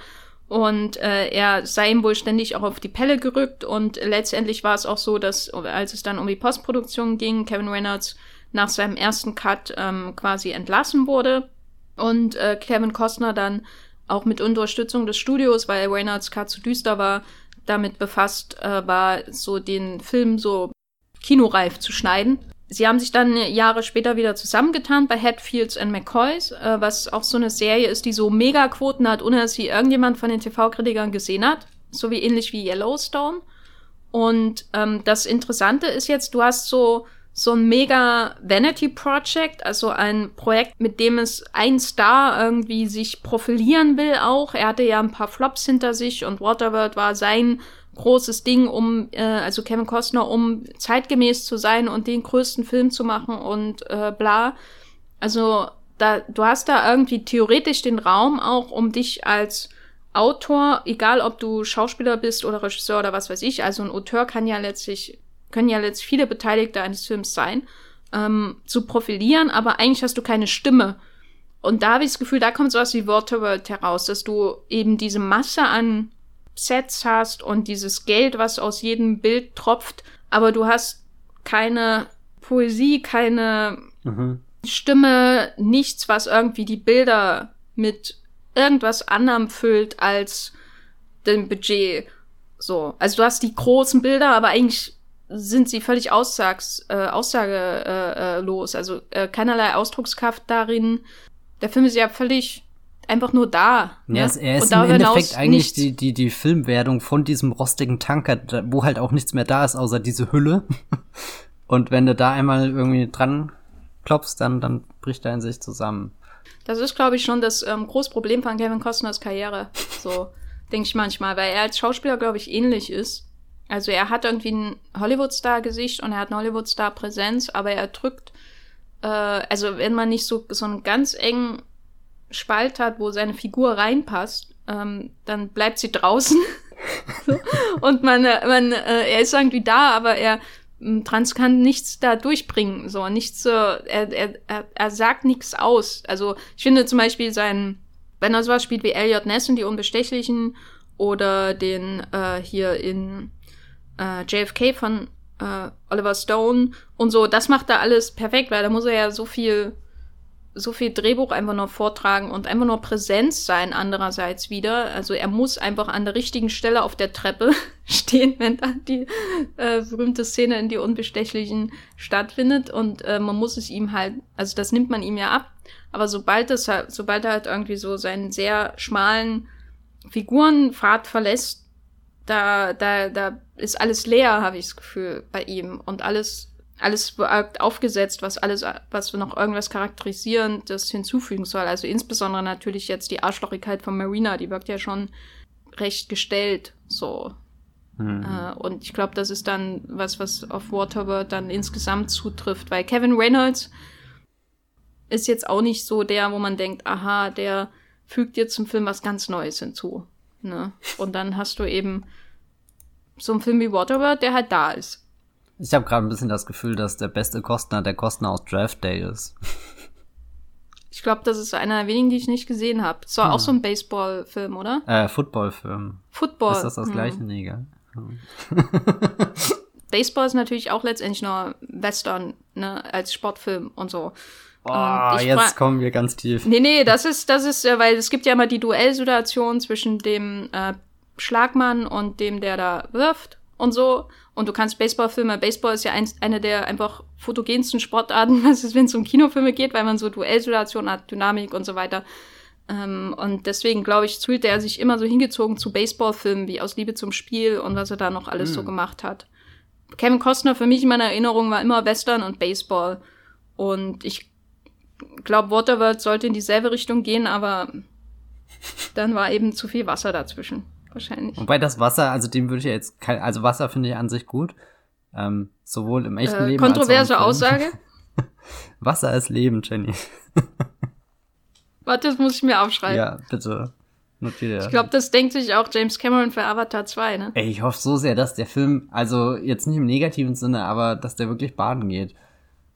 Und äh, er sei ihm wohl ständig auch auf die Pelle gerückt. Und letztendlich war es auch so, dass als es dann um die Postproduktion ging, Kevin Reynolds nach seinem ersten Cut ähm, quasi entlassen wurde. Und äh, Kevin Costner dann auch mit Unterstützung des Studios, weil Reynolds Cut zu düster war, damit befasst äh, war, so den Film so kinoreif zu schneiden. Sie haben sich dann Jahre später wieder zusammengetan bei Hatfields and McCoys, äh, was auch so eine Serie ist, die so Megaquoten hat, ohne dass sie irgendjemand von den TV-Kritikern gesehen hat. So wie ähnlich wie Yellowstone. Und ähm, das Interessante ist jetzt, du hast so so ein mega Vanity Project, also ein Projekt, mit dem es ein Star irgendwie sich profilieren will auch. Er hatte ja ein paar Flops hinter sich und Waterworld war sein großes Ding, um, äh, also Kevin Costner, um zeitgemäß zu sein und den größten Film zu machen und äh, bla. Also da, du hast da irgendwie theoretisch den Raum auch, um dich als Autor, egal ob du Schauspieler bist oder Regisseur oder was weiß ich, also ein Autor kann ja letztlich können ja jetzt viele Beteiligte eines Films sein, ähm, zu profilieren, aber eigentlich hast du keine Stimme. Und da habe ich das Gefühl, da kommt sowas wie Waterworld heraus, dass du eben diese Masse an Sets hast und dieses Geld, was aus jedem Bild tropft, aber du hast keine Poesie, keine mhm. Stimme, nichts, was irgendwie die Bilder mit irgendwas anderem füllt als dem Budget. So. Also du hast die großen Bilder, aber eigentlich sind sie völlig aussags, äh, aussagelos, äh, äh, also äh, keinerlei Ausdruckskraft darin. Der Film ist ja völlig einfach nur da. Ja, ne? er ist im Endeffekt eigentlich die, die, die Filmwerdung von diesem rostigen Tanker, wo halt auch nichts mehr da ist, außer diese Hülle. Und wenn du da einmal irgendwie dran klopfst, dann, dann bricht er in sich zusammen. Das ist, glaube ich, schon das ähm, große Problem von Kevin Costners Karriere. So, denke ich manchmal, weil er als Schauspieler, glaube ich, ähnlich ist. Also er hat irgendwie ein Hollywood-Star-Gesicht und er hat eine Hollywood-Star-Präsenz, aber er drückt, äh, also wenn man nicht so, so einen ganz engen Spalt hat, wo seine Figur reinpasst, ähm, dann bleibt sie draußen. Und man, äh, man, äh, er ist irgendwie da, aber er Trans kann nichts da durchbringen, so nichts, äh, er, er, er, er sagt nichts aus. Also ich finde zum Beispiel sein, wenn er sowas spielt wie Elliot Ness und die Unbestechlichen oder den äh, hier in äh, JFK von äh, Oliver Stone und so, das macht er alles perfekt, weil da muss er ja so viel, so viel Drehbuch einfach nur vortragen und einfach nur Präsenz sein andererseits wieder. Also er muss einfach an der richtigen Stelle auf der Treppe stehen, wenn da die äh, berühmte Szene in die Unbestechlichen stattfindet. Und äh, man muss es ihm halt, also das nimmt man ihm ja ab, aber sobald es halt, sobald er halt irgendwie so seinen sehr schmalen Figurenpfad verlässt, da, da, da ist alles leer, habe ich das Gefühl, bei ihm. Und alles, alles aufgesetzt, was alles, was noch irgendwas charakterisierendes hinzufügen soll. Also insbesondere natürlich jetzt die Arschlochigkeit von Marina, die wirkt ja schon recht gestellt, so. Mhm. Äh, und ich glaube, das ist dann was, was auf Waterworld dann insgesamt zutrifft, weil Kevin Reynolds ist jetzt auch nicht so der, wo man denkt, aha, der fügt jetzt zum Film was ganz Neues hinzu. Ne? Und dann hast du eben so einen Film wie Waterworld, der halt da ist. Ich habe gerade ein bisschen das Gefühl, dass der beste Kostner der Kostner aus Draft Day ist. Ich glaube, das ist einer der wenigen, die ich nicht gesehen habe. Es war hm. auch so ein Baseball-Film, oder? Äh, Football-Film. Football. Ist das das hm. gleiche? Nee, gell? Baseball ist natürlich auch letztendlich nur Western, ne, als Sportfilm und so. Oh, jetzt kommen wir ganz tief. Nee, nee, das ist, das ist, weil es gibt ja immer die Duellsituation zwischen dem äh, Schlagmann und dem, der da wirft und so. Und du kannst Baseballfilme, Baseball ist ja ein, eine der einfach fotogensten Sportarten, was es, wenn es um Kinofilme geht, weil man so Duellsituationen hat, Dynamik und so weiter. Ähm, und deswegen, glaube ich, fühlte er sich immer so hingezogen zu Baseballfilmen wie aus Liebe zum Spiel und was er da noch alles mhm. so hm. gemacht hat. Kevin Costner für mich in meiner Erinnerung war immer Western und Baseball. Und ich glaube, Waterworld sollte in dieselbe Richtung gehen, aber dann war eben zu viel Wasser dazwischen. Wahrscheinlich. Wobei das Wasser, also dem würde ich ja jetzt kein, also Wasser finde ich an sich gut. Ähm, sowohl im echten äh, Leben kontroverse als auch im Aussage. Wasser ist Leben, Jenny. Warte, das muss ich mir aufschreiben. Ja, bitte. Notiere. Ich glaube, das denkt sich auch James Cameron für Avatar 2, ne? Ey, ich hoffe so sehr, dass der Film, also jetzt nicht im negativen Sinne, aber dass der wirklich baden geht.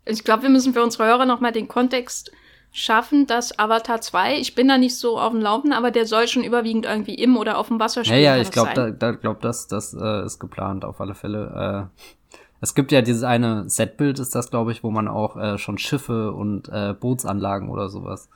Ich glaube, wir müssen für unsere Hörer nochmal den Kontext schaffen, dass Avatar 2, ich bin da nicht so auf dem Laufen, aber der soll schon überwiegend irgendwie im oder auf dem Wasser spielen. Ja, ja, ich glaube, da, da glaub, das, das äh, ist geplant auf alle Fälle. Äh, es gibt ja dieses eine Setbild, ist das, glaube ich, wo man auch äh, schon Schiffe und äh, Bootsanlagen oder sowas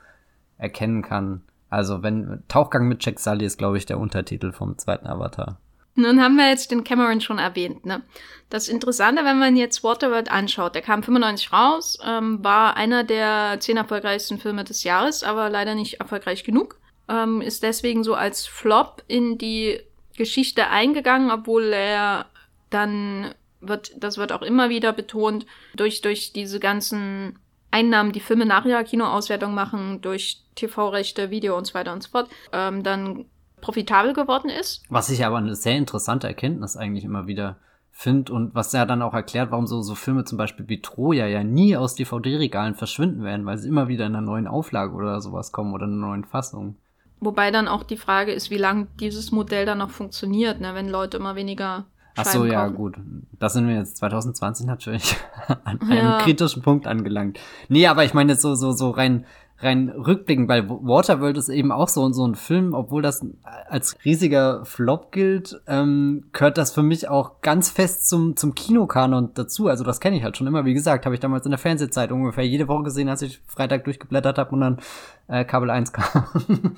erkennen kann. Also wenn Tauchgang mit Jack Sully ist, glaube ich, der Untertitel vom zweiten Avatar. Nun haben wir jetzt den Cameron schon erwähnt. Ne? Das Interessante, wenn man jetzt Waterworld anschaut, der kam 95 raus, ähm, war einer der zehn erfolgreichsten Filme des Jahres, aber leider nicht erfolgreich genug. Ähm, ist deswegen so als Flop in die Geschichte eingegangen, obwohl er dann wird, das wird auch immer wieder betont, durch, durch diese ganzen Einnahmen, die Filme nach ihrer Kinoauswertung machen, durch TV-Rechte, Video und so weiter und so fort, ähm, dann profitabel geworden ist. Was ich aber eine sehr interessante Erkenntnis eigentlich immer wieder finde und was ja dann auch erklärt, warum so, so Filme zum Beispiel wie Troja ja nie aus DVD-Regalen verschwinden werden, weil sie immer wieder in einer neuen Auflage oder sowas kommen oder in einer neuen Fassung. Wobei dann auch die Frage ist, wie lange dieses Modell dann noch funktioniert, ne, wenn Leute immer weniger Ach so, ja, kaufen. gut. Da sind wir jetzt 2020 natürlich an einem ja. kritischen Punkt angelangt. Nee, aber ich meine jetzt so, so, so rein rein rückblickend, weil Waterworld ist eben auch so, so ein Film, obwohl das als riesiger Flop gilt, ähm, gehört das für mich auch ganz fest zum, zum Kinokanon dazu. Also das kenne ich halt schon immer. Wie gesagt, habe ich damals in der Fernsehzeit ungefähr jede Woche gesehen, als ich Freitag durchgeblättert habe und dann äh, Kabel 1 kam.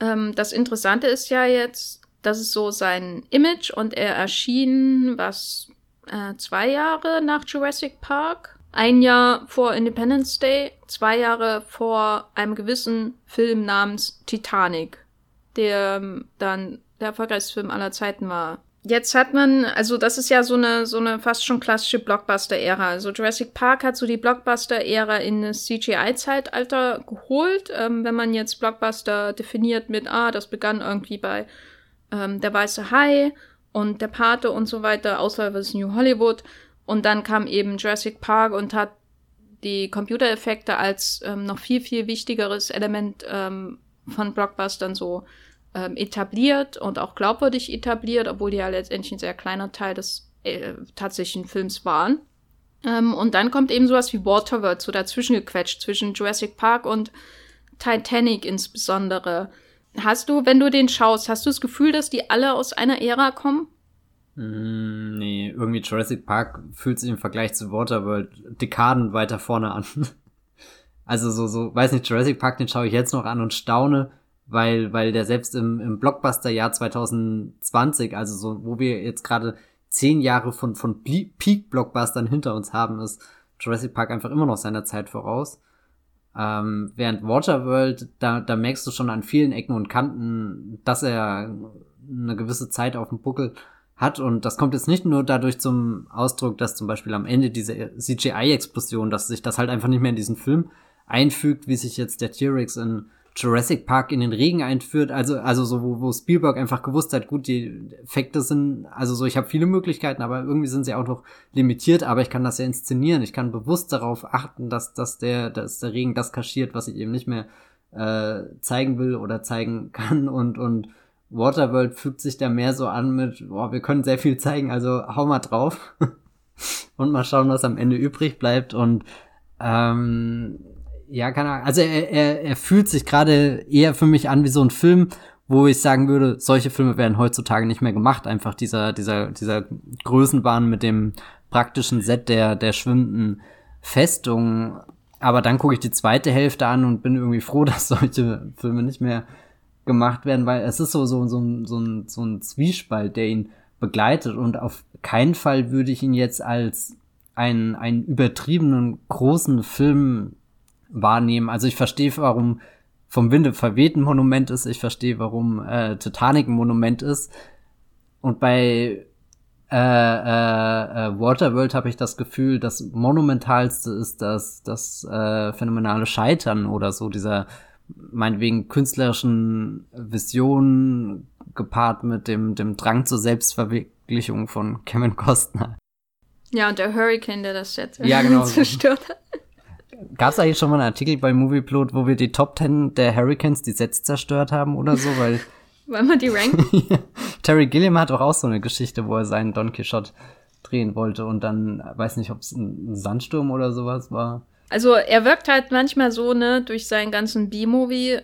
ähm, das Interessante ist ja jetzt, das ist so sein Image und er erschien, was, äh, zwei Jahre nach Jurassic Park ein Jahr vor Independence Day, zwei Jahre vor einem gewissen Film namens Titanic, der ähm, dann der erfolgreichste Film aller Zeiten war. Jetzt hat man, also das ist ja so eine, so eine fast schon klassische Blockbuster-Ära. Also Jurassic Park hat so die Blockbuster-Ära in das CGI-Zeitalter geholt. Ähm, wenn man jetzt Blockbuster definiert mit, ah, das begann irgendwie bei ähm, Der Weiße Hai und Der Pate und so weiter, Ausläufer des New Hollywood. Und dann kam eben Jurassic Park und hat die Computereffekte als ähm, noch viel, viel wichtigeres Element ähm, von Blockbustern so ähm, etabliert und auch glaubwürdig etabliert, obwohl die ja letztendlich ein sehr kleiner Teil des äh, tatsächlichen Films waren. Ähm, und dann kommt eben sowas wie Waterworld so dazwischen gequetscht, zwischen Jurassic Park und Titanic insbesondere. Hast du, wenn du den schaust, hast du das Gefühl, dass die alle aus einer Ära kommen? Mm, nee, irgendwie Jurassic Park fühlt sich im Vergleich zu Waterworld Dekaden weiter vorne an. also so, so, weiß nicht, Jurassic Park, den schaue ich jetzt noch an und staune, weil, weil der selbst im, im Blockbuster-Jahr 2020, also so, wo wir jetzt gerade zehn Jahre von, von Peak-Blockbustern hinter uns haben, ist Jurassic Park einfach immer noch seiner Zeit voraus. Ähm, während Waterworld, da, da merkst du schon an vielen Ecken und Kanten, dass er eine gewisse Zeit auf dem Buckel hat. Und das kommt jetzt nicht nur dadurch zum Ausdruck, dass zum Beispiel am Ende diese CGI-Explosion, dass sich das halt einfach nicht mehr in diesen Film einfügt, wie sich jetzt der T-Rex in Jurassic Park in den Regen einführt, also also so wo, wo Spielberg einfach gewusst hat, gut, die Effekte sind also so, ich habe viele Möglichkeiten, aber irgendwie sind sie auch noch limitiert, aber ich kann das ja inszenieren, ich kann bewusst darauf achten, dass dass der dass der Regen das kaschiert, was ich eben nicht mehr äh, zeigen will oder zeigen kann. Und und Waterworld fügt sich da mehr so an mit, boah, wir können sehr viel zeigen, also hau mal drauf und mal schauen, was am Ende übrig bleibt. Und ähm, ja, keine Ahnung. Also er, er, er fühlt sich gerade eher für mich an wie so ein Film, wo ich sagen würde, solche Filme werden heutzutage nicht mehr gemacht. Einfach dieser, dieser, dieser Größenbahn mit dem praktischen Set der, der schwimmenden Festung. Aber dann gucke ich die zweite Hälfte an und bin irgendwie froh, dass solche Filme nicht mehr gemacht werden, weil es ist so, so, so, so, ein, so ein Zwiespalt, der ihn begleitet und auf keinen Fall würde ich ihn jetzt als einen, einen übertriebenen großen Film wahrnehmen. Also ich verstehe, warum vom Winde verweht ein Monument ist, ich verstehe, warum äh, Titanic ein Monument ist. Und bei äh, äh, äh, Waterworld habe ich das Gefühl, das Monumentalste ist das, das äh, phänomenale Scheitern oder so, dieser meinetwegen künstlerischen Visionen gepaart mit dem, dem Drang zur Selbstverwirklichung von Kevin Costner. Ja, und der Hurricane, der das jetzt ja, genau. zerstört hat. Gab es eigentlich schon mal einen Artikel bei Movieplot, wo wir die Top 10 der Hurricanes, die Sets zerstört haben oder so? Weil, Wollen wir die ranken? Terry Gilliam hat auch, auch so eine Geschichte, wo er seinen Don Quixote drehen wollte und dann, weiß nicht, ob es ein Sandsturm oder sowas war. Also er wirkt halt manchmal so, ne, durch seinen ganzen B-Movie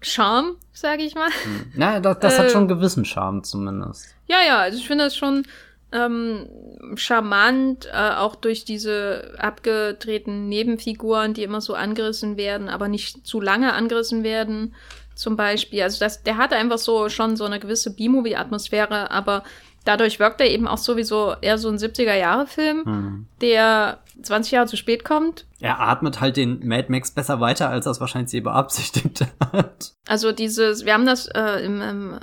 Charme, sage ich mal. Hm. Na, das, das äh, hat schon einen gewissen Charme zumindest. Ja, ja, also ich finde das schon ähm, charmant, äh, auch durch diese abgedrehten Nebenfiguren, die immer so angerissen werden, aber nicht zu lange angerissen werden, zum Beispiel. Also das, der hat einfach so schon so eine gewisse B-Movie-Atmosphäre, aber dadurch wirkt er eben auch sowieso eher so ein 70er-Jahre-Film, hm. der 20 Jahre zu spät kommt. Er atmet halt den Mad Max besser weiter, als er es wahrscheinlich je beabsichtigt hat. Also dieses, wir haben das äh, im, im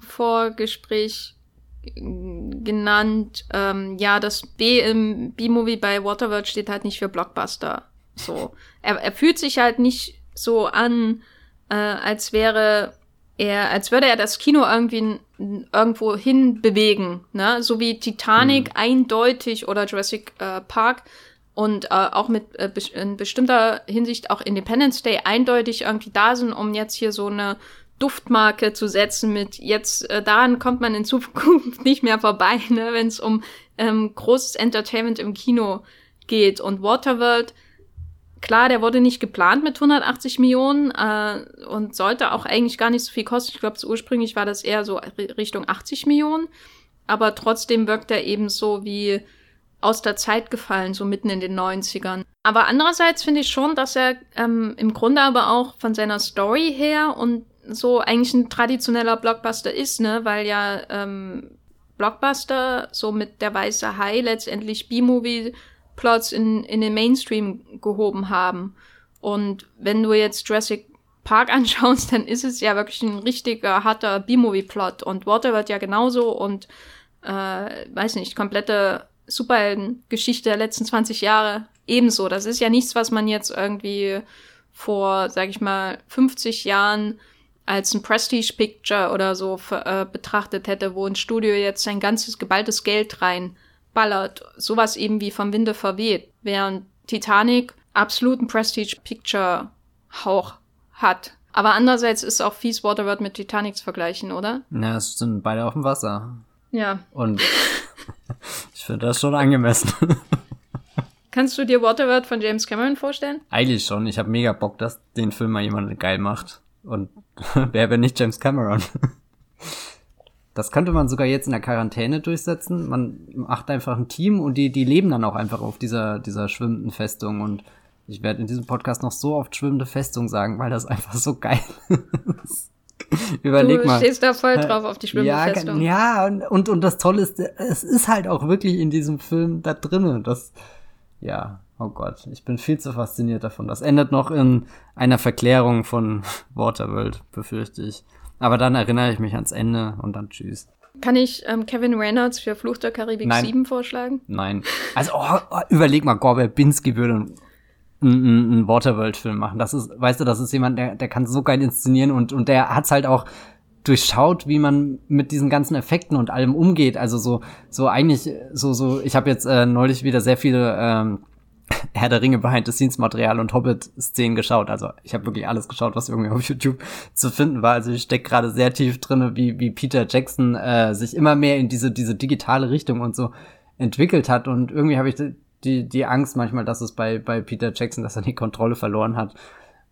Vorgespräch genannt, ähm, ja, das B im B-Movie bei Waterworld steht halt nicht für Blockbuster. So. Er, er fühlt sich halt nicht so an, äh, als wäre er, als würde er das Kino irgendwie irgendwo hin bewegen, ne? So wie Titanic mhm. eindeutig oder Jurassic äh, Park und äh, auch mit äh, in bestimmter Hinsicht auch Independence Day eindeutig irgendwie da sind, um jetzt hier so eine Duftmarke zu setzen mit jetzt äh, daran kommt man in Zukunft nicht mehr vorbei, ne, wenn es um ähm, großes Entertainment im Kino geht und Waterworld Klar, der wurde nicht geplant mit 180 Millionen äh, und sollte auch eigentlich gar nicht so viel kosten. Ich glaube, ursprünglich war das eher so Richtung 80 Millionen. Aber trotzdem wirkt er eben so wie aus der Zeit gefallen, so mitten in den 90ern. Aber andererseits finde ich schon, dass er ähm, im Grunde aber auch von seiner Story her und so eigentlich ein traditioneller Blockbuster ist, ne? Weil ja ähm, Blockbuster so mit der weiße Hai letztendlich B-Movie Plots in, in den Mainstream gehoben haben. Und wenn du jetzt Jurassic Park anschaust, dann ist es ja wirklich ein richtiger harter B-Movie-Plot. Und Water wird ja genauso und äh, weiß nicht, komplette Superhelden-Geschichte der letzten 20 Jahre ebenso. Das ist ja nichts, was man jetzt irgendwie vor, sag ich mal, 50 Jahren als ein Prestige-Picture oder so äh, betrachtet hätte, wo ein Studio jetzt sein ganzes geballtes Geld reinballert. Sowas eben wie vom Winde verweht. Während Titanic absoluten Prestige-Picture-Hauch hat. Aber andererseits ist auch fies Waterworld mit Titanic zu vergleichen, oder? Ja, es sind beide auf dem Wasser. Ja. Und ich finde das schon angemessen. Kannst du dir Waterworld von James Cameron vorstellen? Eigentlich schon. Ich habe mega Bock, dass den Film mal jemand geil macht. Und wer wenn nicht James Cameron? Das könnte man sogar jetzt in der Quarantäne durchsetzen. Man macht einfach ein Team und die, die leben dann auch einfach auf dieser, dieser schwimmenden Festung und ich werde in diesem Podcast noch so oft schwimmende Festung sagen, weil das einfach so geil ist. Überleg du mal. Du stehst da voll drauf auf die schwimmende ja, Festung. Ja, und, und, und das Tolle ist, es ist halt auch wirklich in diesem Film da drinnen. Das, ja, oh Gott, ich bin viel zu fasziniert davon. Das endet noch in einer Verklärung von Waterworld, befürchte ich. Aber dann erinnere ich mich ans Ende und dann tschüss. Kann ich ähm, Kevin Reynolds für Fluch der Karibik Nein. 7 vorschlagen? Nein. Also, oh, oh, überleg mal, Gore Verbinski würde einen, einen Waterworld-Film machen. Das ist, weißt du, das ist jemand, der, der kann so geil inszenieren und, und der hat's halt auch durchschaut, wie man mit diesen ganzen Effekten und allem umgeht. Also so, so eigentlich, so, so, ich habe jetzt äh, neulich wieder sehr viele ähm, Herr der Ringe Behind-the-Scenes-Material und Hobbit-Szenen geschaut. Also ich habe wirklich alles geschaut, was irgendwie auf YouTube zu finden war. Also ich steck gerade sehr tief drinne, wie, wie Peter Jackson äh, sich immer mehr in diese, diese digitale Richtung und so entwickelt hat. Und irgendwie habe ich die, die Angst manchmal, dass es bei, bei Peter Jackson, dass er die Kontrolle verloren hat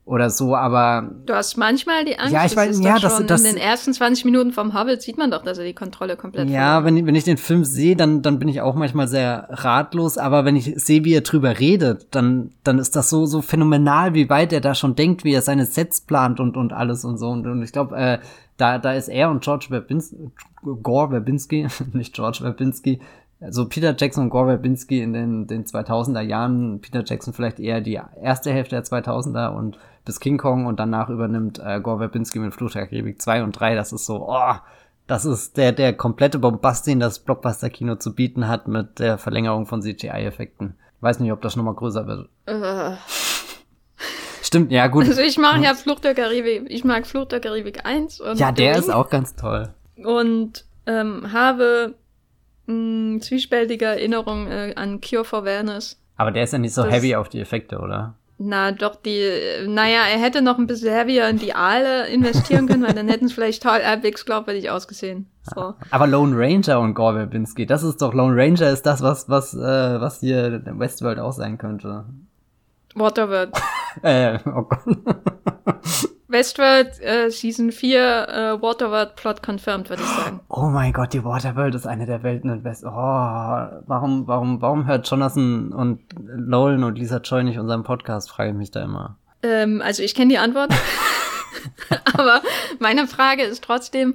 oder so, aber. Du hast manchmal die Angst. Ja, ich weiß, ja, das, das. In den ersten 20 Minuten vom Hobbit sieht man doch, dass er die Kontrolle komplett Ja, wenn, wenn ich den Film sehe, dann, dann bin ich auch manchmal sehr ratlos, aber wenn ich sehe, wie er drüber redet, dann, dann ist das so, so phänomenal, wie weit er da schon denkt, wie er seine Sets plant und, und alles und so. Und, und ich glaube, äh, da, da ist er und George Verbinski, Gore Verbinski, nicht George Verbinski, also Peter Jackson und Gore Verbinski in den, den 2000er Jahren, Peter Jackson vielleicht eher die erste Hälfte der 2000er und bis King Kong und danach übernimmt äh, Gore Verbinski mit Fluch der Karibik 2 und 3. Das ist so, oh, das ist der, der komplette Bombast, den das Blockbuster-Kino zu bieten hat mit der Verlängerung von CGI-Effekten. Weiß nicht, ob das nochmal größer wird. Uh. Stimmt, ja gut. Also ich mag ja Fluch der Karibik, ich mag Fluch der Karibik 1. Und ja, der ist auch ganz toll. Und ähm, habe mh, zwiespältige Erinnerungen äh, an Cure for Wellness. Aber der ist ja nicht so das heavy auf die Effekte, oder? Na, doch, die, naja, er hätte noch ein bisschen heavier in die Aale investieren können, weil dann hätten es vielleicht toll halbwegs glaubwürdig ausgesehen. So. Aber Lone Ranger und Gore Verbinski, das ist doch, Lone Ranger ist das, was, was, äh, was hier Westworld auch sein könnte. Waterworld. äh, oh Gott. Westworld äh, Season 4 äh, Waterworld Plot confirmed, würde ich sagen. Oh mein Gott, die Waterworld ist eine der Welten in West. Oh, warum, warum, warum hört Jonathan und Nolan und Lisa Choi nicht unseren Podcast? Frage ich mich da immer. Ähm, also ich kenne die Antwort. Aber meine Frage ist trotzdem,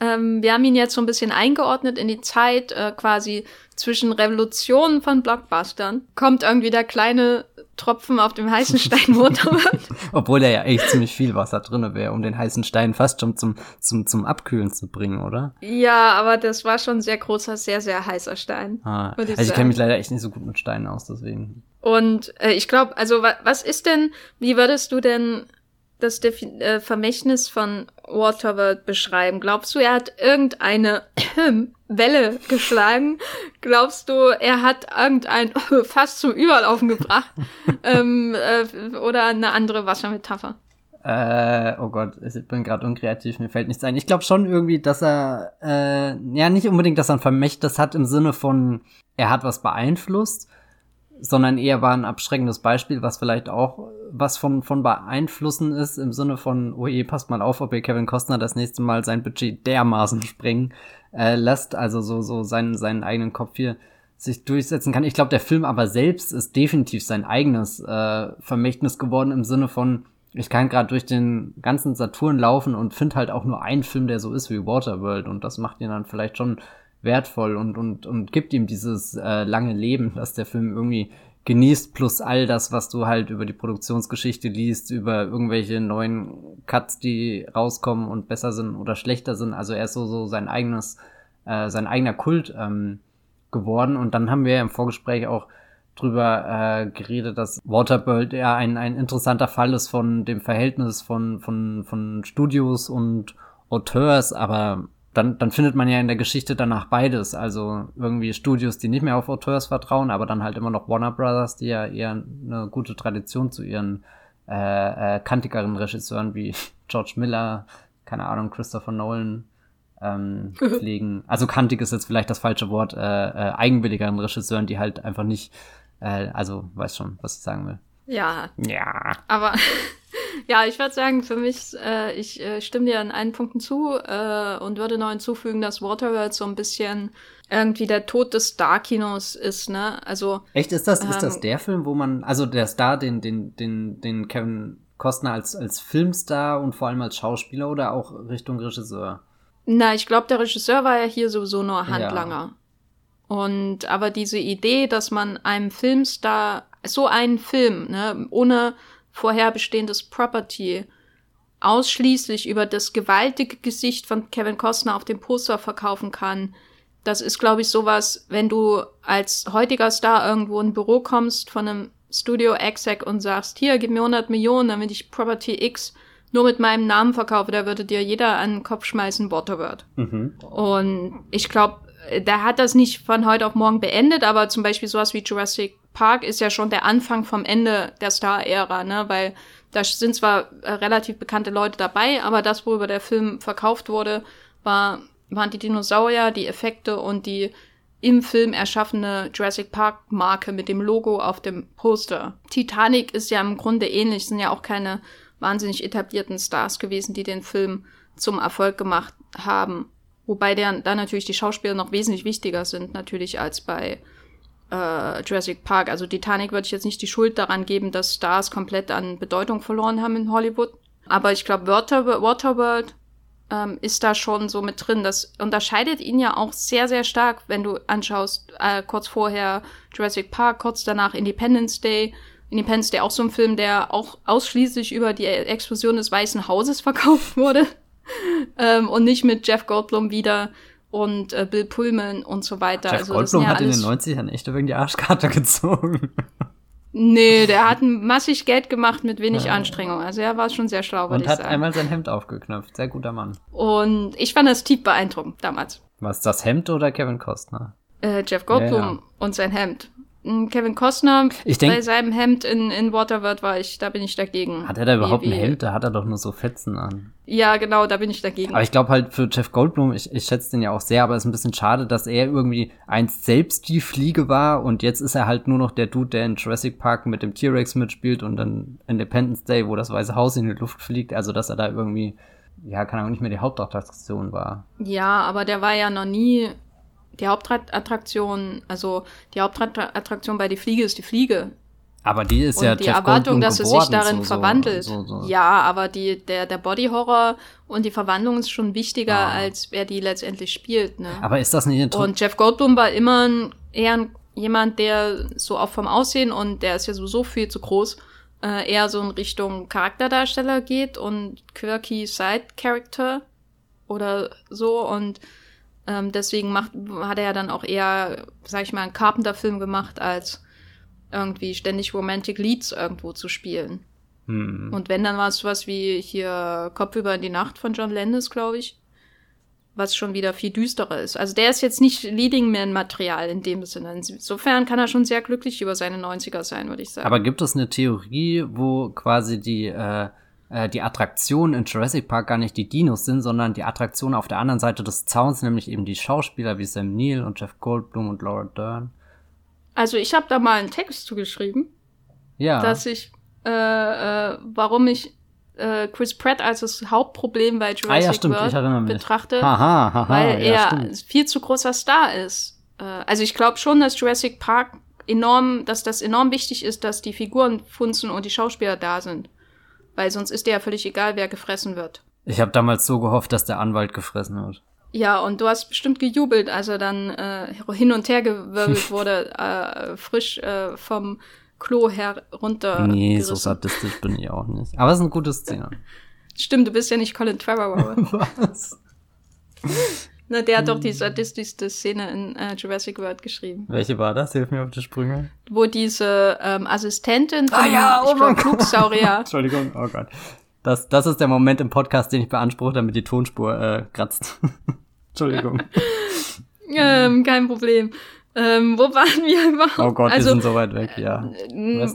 ähm, wir haben ihn jetzt so ein bisschen eingeordnet in die Zeit äh, quasi zwischen Revolutionen von Blockbustern. Kommt irgendwie der kleine Tropfen auf dem heißen Stein runter Obwohl da ja echt ziemlich viel Wasser drin wäre, um den heißen Stein fast schon zum, zum, zum Abkühlen zu bringen, oder? Ja, aber das war schon ein sehr großer, sehr, sehr heißer Stein. Ah, ich also ich kenne mich leider echt nicht so gut mit Steinen aus, deswegen. Und äh, ich glaube, also wa was ist denn, wie würdest du denn das Defi äh, Vermächtnis von Waterworld beschreiben? Glaubst du, er hat irgendeine Welle geschlagen? Glaubst du, er hat irgendein Fass zum Überlaufen gebracht? ähm, äh, oder eine andere Wassermetapher? Äh, oh Gott, ich bin gerade unkreativ, mir fällt nichts ein. Ich glaube schon irgendwie, dass er, äh, ja, nicht unbedingt, dass er ein Vermächtnis hat im Sinne von, er hat was beeinflusst, sondern eher war ein abschreckendes Beispiel, was vielleicht auch was von, von beeinflussen ist, im Sinne von, oh je, passt mal auf, ob ihr Kevin Costner das nächste Mal sein Budget dermaßen sprengen äh, lässt, also so, so seinen, seinen eigenen Kopf hier sich durchsetzen kann. Ich glaube, der Film aber selbst ist definitiv sein eigenes äh, Vermächtnis geworden im Sinne von, ich kann gerade durch den ganzen Saturn laufen und finde halt auch nur einen Film, der so ist wie Waterworld und das macht ihn dann vielleicht schon wertvoll und, und, und gibt ihm dieses äh, lange Leben, das der Film irgendwie genießt, plus all das, was du halt über die Produktionsgeschichte liest, über irgendwelche neuen Cuts, die rauskommen und besser sind oder schlechter sind. Also er ist so, so sein eigenes, äh, sein eigener Kult ähm, geworden. Und dann haben wir im Vorgespräch auch drüber äh, geredet, dass Waterworld ja ein, ein interessanter Fall ist von dem Verhältnis von, von, von Studios und Auteurs, aber dann, dann findet man ja in der Geschichte danach beides. Also irgendwie Studios, die nicht mehr auf Auteurs vertrauen, aber dann halt immer noch Warner Brothers, die ja eher eine gute Tradition zu ihren äh, äh, kantigeren Regisseuren wie George Miller, keine Ahnung, Christopher Nolan ähm, pflegen. Also kantig ist jetzt vielleicht das falsche Wort, äh, äh, eigenwilligeren Regisseuren, die halt einfach nicht, äh, also weiß schon, was ich sagen will. Ja. Ja. Aber ja, ich würde sagen, für mich, äh, ich äh, stimme dir an allen Punkten zu äh, und würde noch hinzufügen, dass Waterworld so ein bisschen irgendwie der Tod des Star-Kinos ist, ne? Also. Echt, ist das, ähm, ist das ähm, der Film, wo man, also der Star, den, den, den, den Kevin Costner als, als Filmstar und vor allem als Schauspieler oder auch Richtung Regisseur? Na, ich glaube, der Regisseur war ja hier sowieso nur Handlanger. Ja. Und aber diese Idee, dass man einem Filmstar so einen Film, ne, ohne vorher bestehendes Property, ausschließlich über das gewaltige Gesicht von Kevin Costner auf dem Poster verkaufen kann, das ist, glaube ich, sowas, wenn du als heutiger Star irgendwo in ein Büro kommst von einem Studio Exec und sagst, hier, gib mir 100 Millionen, damit ich Property X nur mit meinem Namen verkaufe, da würde dir jeder an den Kopf schmeißen, Waterworld. Mhm. Und ich glaube, der hat das nicht von heute auf morgen beendet, aber zum Beispiel sowas wie Jurassic Park ist ja schon der Anfang vom Ende der Star-Ära, ne? Weil da sind zwar äh, relativ bekannte Leute dabei, aber das, worüber der Film verkauft wurde, war, waren die Dinosaurier, die Effekte und die im Film erschaffene Jurassic Park Marke mit dem Logo auf dem Poster. Titanic ist ja im Grunde ähnlich, sind ja auch keine wahnsinnig etablierten Stars gewesen, die den Film zum Erfolg gemacht haben. Wobei der, da natürlich die Schauspieler noch wesentlich wichtiger sind, natürlich als bei äh, Jurassic Park. Also Titanic würde ich jetzt nicht die Schuld daran geben, dass Stars komplett an Bedeutung verloren haben in Hollywood. Aber ich glaube, Water, Waterworld ähm, ist da schon so mit drin. Das unterscheidet ihn ja auch sehr, sehr stark, wenn du anschaust, äh, kurz vorher Jurassic Park, kurz danach Independence Day. Independence Day auch so ein Film, der auch ausschließlich über die Explosion des Weißen Hauses verkauft wurde. ähm, und nicht mit Jeff Goldblum wieder und äh, Bill Pullman und so weiter. Jeff also, Goldblum ja hat in den 90ern echt über die Arschkarte gezogen. Nee, der hat massig Geld gemacht mit wenig ja. Anstrengung. Also er war schon sehr schlau, Und hat sagen. einmal sein Hemd aufgeknöpft. Sehr guter Mann. Und ich fand das tief beeindruckend damals. Was, das Hemd oder Kevin Costner? Äh, Jeff Goldblum ja, ja. und sein Hemd. Kevin Costner ich denk, bei seinem Hemd in, in Waterworld war ich, da bin ich dagegen. Hat er da überhaupt wie, ein Hemd? Da hat er doch nur so Fetzen an. Ja, genau, da bin ich dagegen. Aber ich glaube halt für Jeff Goldblum, ich, ich schätze den ja auch sehr, aber es ist ein bisschen schade, dass er irgendwie einst selbst die Fliege war und jetzt ist er halt nur noch der Dude, der in Jurassic Park mit dem T-Rex mitspielt und dann Independence Day, wo das Weiße Haus in die Luft fliegt. Also, dass er da irgendwie, ja, kann auch nicht mehr die Hauptattraktion war. Ja, aber der war ja noch nie die Hauptattraktion, also die Hauptattraktion bei die Fliege ist die Fliege. Aber die ist und ja die Jeff Erwartung, dass es sich darin so, verwandelt. So, so, ja, aber die, der, der Body Horror und die Verwandlung ist schon wichtiger, ah. als wer die letztendlich spielt. Ne? Aber ist das nicht interessant? Und Jeff Goldblum war immer ein, eher ein, jemand, der so auch vom Aussehen und der ist ja sowieso viel zu groß, äh, eher so in Richtung Charakterdarsteller geht und quirky Side Character oder so und ähm, deswegen macht, hat er ja dann auch eher, sag ich mal, einen Carpenter-Film gemacht, als irgendwie ständig Romantic Leads irgendwo zu spielen. Hm. Und wenn, dann war es was wie hier Kopf über in die Nacht von John Landis, glaube ich. Was schon wieder viel düsterer ist. Also der ist jetzt nicht Leading Man-Material in dem Sinne. Insofern kann er schon sehr glücklich über seine 90er sein, würde ich sagen. Aber gibt es eine Theorie, wo quasi die äh, äh, die Attraktion in Jurassic Park gar nicht die Dinos sind, sondern die Attraktion auf der anderen Seite des Zauns, nämlich eben die Schauspieler wie Sam Neill und Jeff Goldblum und Laura Dern. Also ich habe da mal einen Text zugeschrieben, ja. dass ich, äh, äh, warum ich äh, Chris Pratt als das Hauptproblem bei Jurassic ah, ja, stimmt, World betrachte, ha, ha, weil ja, er viel zu großer Star ist. Äh, also ich glaube schon, dass Jurassic Park enorm, dass das enorm wichtig ist, dass die Figuren funzen und die Schauspieler da sind. Weil sonst ist dir ja völlig egal, wer gefressen wird. Ich habe damals so gehofft, dass der Anwalt gefressen wird. Ja, und du hast bestimmt gejubelt, als er dann äh, hin und her gewirbelt wurde, äh, frisch äh, vom Klo herunter. Nee, so sadistisch bin ich auch nicht. Aber es ist eine gute Szene. Stimmt, du bist ja nicht Colin Trevorrow. Was? Na, der hat doch die sadistischste Szene in äh, Jurassic World geschrieben. Welche war das? Hilf mir auf die Sprünge. Wo diese ähm, Assistentin von ah, ja, oh glaub, Flugsaurier. Entschuldigung, oh Gott. Das, das ist der Moment im Podcast, den ich beanspruche, damit die Tonspur äh, kratzt. Entschuldigung. ähm, kein Problem. Ähm, wo waren wir überhaupt? Oh Gott, also, wir sind so weit weg, ja.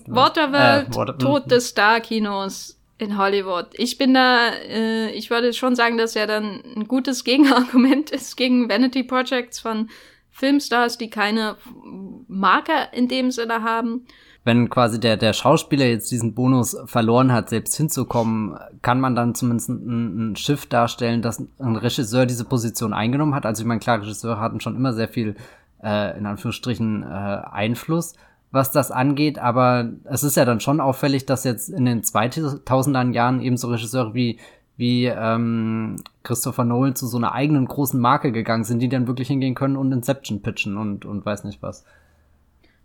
Waterworld, äh, Water Tod des Star-Kinos in Hollywood. Ich bin da, äh, ich würde schon sagen, dass er dann ein gutes Gegenargument ist gegen Vanity Projects von Filmstars, die keine Marke in dem Sinne haben. Wenn quasi der, der Schauspieler jetzt diesen Bonus verloren hat, selbst hinzukommen, kann man dann zumindest ein, ein Schiff darstellen, dass ein Regisseur diese Position eingenommen hat. Also ich meine, klar, Regisseure hatten schon immer sehr viel, äh, in Anführungsstrichen, äh, Einfluss was das angeht, aber es ist ja dann schon auffällig, dass jetzt in den 2000er Jahren eben so Regisseure wie wie ähm, Christopher Nolan zu so einer eigenen großen Marke gegangen sind, die dann wirklich hingehen können und Inception pitchen und und weiß nicht was.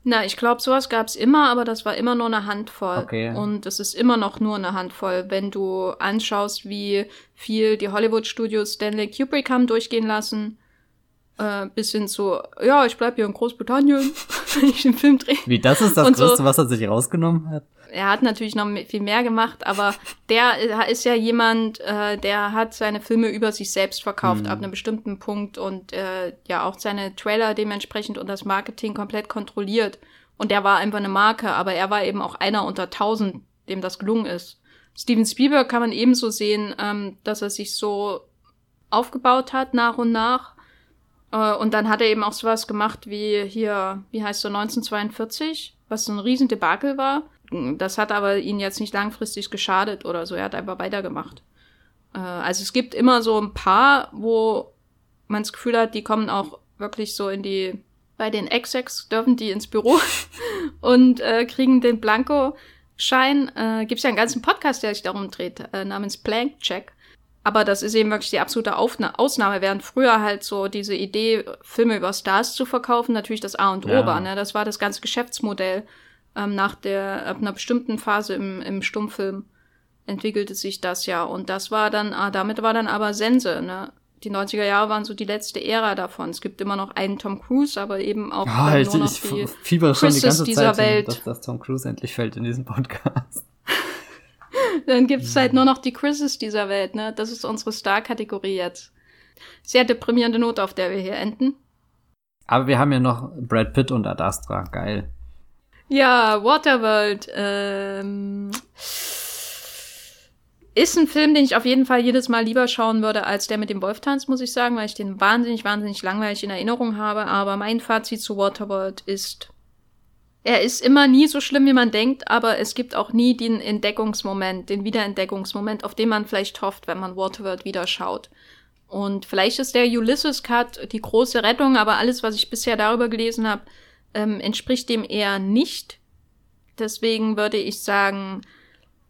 Na, ich glaube, sowas gab's immer, aber das war immer nur eine Handvoll. Okay. Und es ist immer noch nur eine Handvoll, wenn du anschaust, wie viel die Hollywood-Studios Stanley Kubrick haben durchgehen lassen äh, bis hin zu, ja, ich bleib hier in Großbritannien, wenn ich den Film drehe. Wie, das ist das und Größte, so. was er sich rausgenommen hat? Er hat natürlich noch viel mehr gemacht, aber der ist ja jemand, äh, der hat seine Filme über sich selbst verkauft mhm. ab einem bestimmten Punkt und äh, ja auch seine Trailer dementsprechend und das Marketing komplett kontrolliert. Und der war einfach eine Marke, aber er war eben auch einer unter tausend, dem das gelungen ist. Steven Spielberg kann man ebenso sehen, ähm, dass er sich so aufgebaut hat nach und nach äh, und dann hat er eben auch sowas gemacht wie hier, wie heißt so, 1942, was so ein Riesendebakel war. Das hat aber ihn jetzt nicht langfristig geschadet oder so. Er hat einfach weitergemacht. Äh, also es gibt immer so ein paar, wo man das Gefühl hat, die kommen auch wirklich so in die, bei den Execs dürfen die ins Büro und äh, kriegen den Blanko-Schein. Äh, Gibt ja einen ganzen Podcast, der sich darum dreht, äh, namens Plank Check. Aber das ist eben wirklich die absolute Ausnahme, während früher halt so diese Idee, Filme über Stars zu verkaufen, natürlich das A und O ja. war. Ne? Das war das ganze Geschäftsmodell. Ähm, nach der, ab einer bestimmten Phase im, im Stummfilm entwickelte sich das ja. Und das war dann, ah, damit war dann aber Sense. Ne? Die 90er Jahre waren so die letzte Ära davon. Es gibt immer noch einen Tom Cruise, aber eben auch ja, nur ich, noch ich die fieber schon die ganze dieser Zeit, Welt. Dass, dass Tom Cruise endlich fällt in diesem Podcast. Dann gibt es halt nur noch die Chrises dieser Welt, ne? Das ist unsere Star-Kategorie jetzt. Sehr deprimierende Note, auf der wir hier enden. Aber wir haben ja noch Brad Pitt und Ad Astra. Geil. Ja, Waterworld. Ähm, ist ein Film, den ich auf jeden Fall jedes Mal lieber schauen würde als der mit dem Wolftanz, muss ich sagen, weil ich den wahnsinnig, wahnsinnig langweilig in Erinnerung habe. Aber mein Fazit zu Waterworld ist er ist immer nie so schlimm, wie man denkt, aber es gibt auch nie den Entdeckungsmoment, den Wiederentdeckungsmoment, auf den man vielleicht hofft, wenn man Waterworld wieder schaut. Und vielleicht ist der Ulysses Cut die große Rettung, aber alles, was ich bisher darüber gelesen habe, ähm, entspricht dem eher nicht. Deswegen würde ich sagen,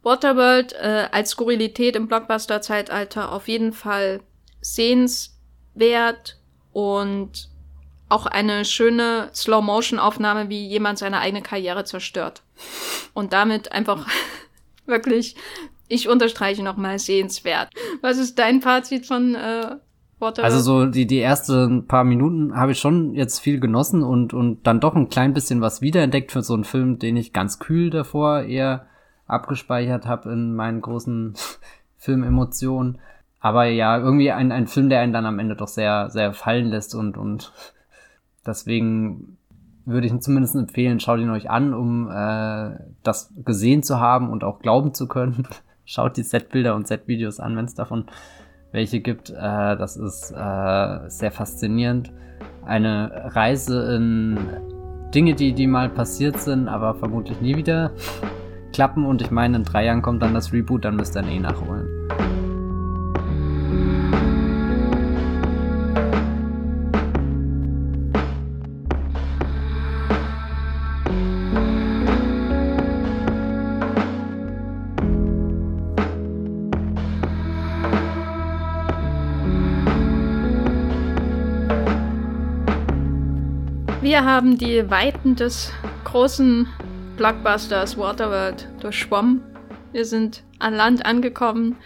Waterworld äh, als Skurrilität im Blockbuster-Zeitalter auf jeden Fall sehenswert und auch eine schöne Slow-Motion-Aufnahme, wie jemand seine eigene Karriere zerstört. Und damit einfach wirklich, ich unterstreiche nochmal, sehenswert. Was ist dein Fazit von äh, Water? Also so die, die ersten paar Minuten habe ich schon jetzt viel genossen und, und dann doch ein klein bisschen was wiederentdeckt für so einen Film, den ich ganz kühl davor eher abgespeichert habe in meinen großen Filmemotionen. Aber ja, irgendwie ein, ein Film, der einen dann am Ende doch sehr, sehr fallen lässt und, und Deswegen würde ich zumindest empfehlen, schaut ihn euch an, um äh, das gesehen zu haben und auch glauben zu können. schaut die Setbilder und Setvideos an, wenn es davon welche gibt. Äh, das ist äh, sehr faszinierend. Eine Reise in Dinge, die, die mal passiert sind, aber vermutlich nie wieder klappen. Und ich meine, in drei Jahren kommt dann das Reboot, dann müsst ihr dann eh nachholen. Wir haben die Weiten des großen Blockbusters Waterworld durchschwommen. Wir sind an Land angekommen,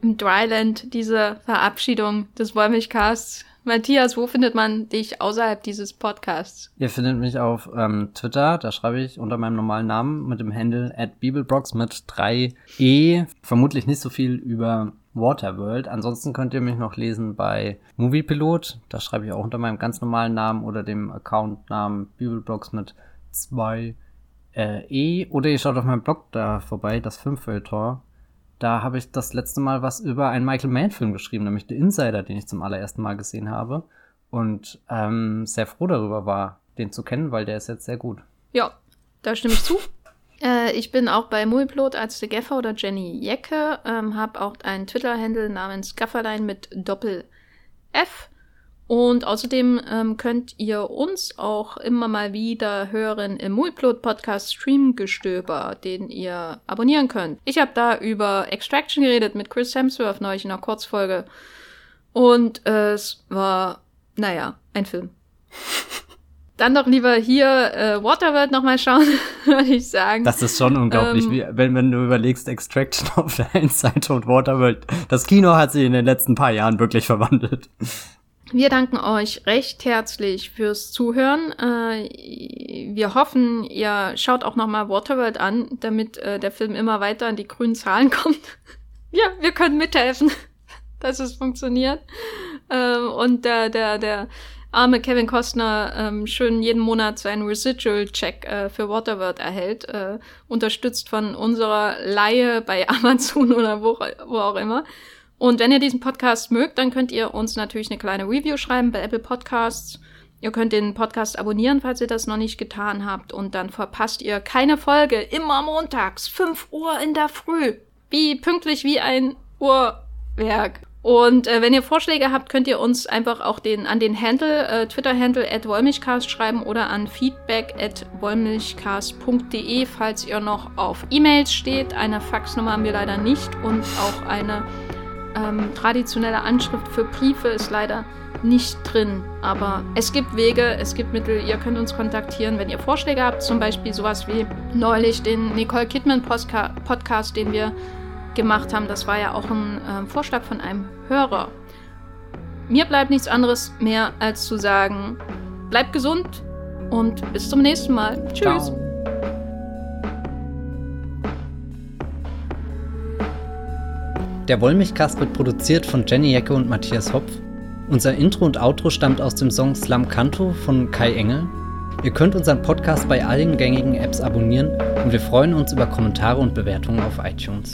im Dryland, diese Verabschiedung des Wollmilchcasts. Matthias, wo findet man dich außerhalb dieses Podcasts? Ihr findet mich auf ähm, Twitter, da schreibe ich unter meinem normalen Namen mit dem Handle at Bibelbrox mit 3e. Vermutlich nicht so viel über Waterworld. Ansonsten könnt ihr mich noch lesen bei Moviepilot. Da schreibe ich auch unter meinem ganz normalen Namen oder dem Accountnamen Bibelbrox mit 2 äh, E. Oder ihr schaut auf meinem Blog da vorbei, das Filmfeuilleton. Da habe ich das letzte Mal was über einen Michael Mann-Film geschrieben, nämlich The Insider, den ich zum allerersten Mal gesehen habe. Und ähm, sehr froh darüber war, den zu kennen, weil der ist jetzt sehr gut. Ja, da stimme ich zu. Äh, ich bin auch bei Mulplot als The Gaffer oder Jenny Jecke, ähm, habe auch einen Twitter-Handle namens Gafferlein mit Doppel F. Und außerdem ähm, könnt ihr uns auch immer mal wieder hören im Mulplot Podcast Streamgestöber, den ihr abonnieren könnt. Ich habe da über Extraction geredet mit Chris Hemsworth neulich in einer Kurzfolge. Und äh, es war, naja, ein Film. Dann doch lieber hier äh, Waterworld nochmal schauen, würde ich sagen. Das ist schon unglaublich, ähm, wie, wenn, wenn du überlegst, Extraction auf der einen Seite und Waterworld. Das Kino hat sich in den letzten paar Jahren wirklich verwandelt. Wir danken euch recht herzlich fürs Zuhören. Äh, wir hoffen, ihr schaut auch nochmal Waterworld an, damit äh, der Film immer weiter an die grünen Zahlen kommt. ja, wir können mithelfen, dass es funktioniert. Ähm, und der, der, der arme Kevin Costner ähm, schön jeden Monat seinen Residual-Check äh, für Waterworld erhält, unterstützt von unserer Laie bei Amazon oder wo, wo auch immer. Und wenn ihr diesen Podcast mögt, dann könnt ihr uns natürlich eine kleine Review schreiben bei Apple Podcasts. Ihr könnt den Podcast abonnieren, falls ihr das noch nicht getan habt. Und dann verpasst ihr keine Folge. Immer montags, 5 Uhr in der Früh. Wie pünktlich wie ein Uhrwerk. Und äh, wenn ihr Vorschläge habt, könnt ihr uns einfach auch den, an den Handle, äh, Twitter-Handle at Wollmilchcast schreiben oder an feedback at wollmilchcast.de, falls ihr noch auf E-Mails steht. Eine Faxnummer haben wir leider nicht und auch eine ähm, traditionelle Anschrift für Briefe ist leider nicht drin. Aber es gibt Wege, es gibt Mittel. Ihr könnt uns kontaktieren, wenn ihr Vorschläge habt. Zum Beispiel sowas wie neulich den Nicole Kidman Podcast, den wir gemacht haben. Das war ja auch ein äh, Vorschlag von einem Hörer. Mir bleibt nichts anderes mehr als zu sagen, bleibt gesund und bis zum nächsten Mal. Tschüss. Ciao. Der Wollmilchcast wird produziert von Jenny Jecke und Matthias Hopf. Unser Intro und Outro stammt aus dem Song Slam Canto von Kai Engel. Ihr könnt unseren Podcast bei allen gängigen Apps abonnieren und wir freuen uns über Kommentare und Bewertungen auf iTunes.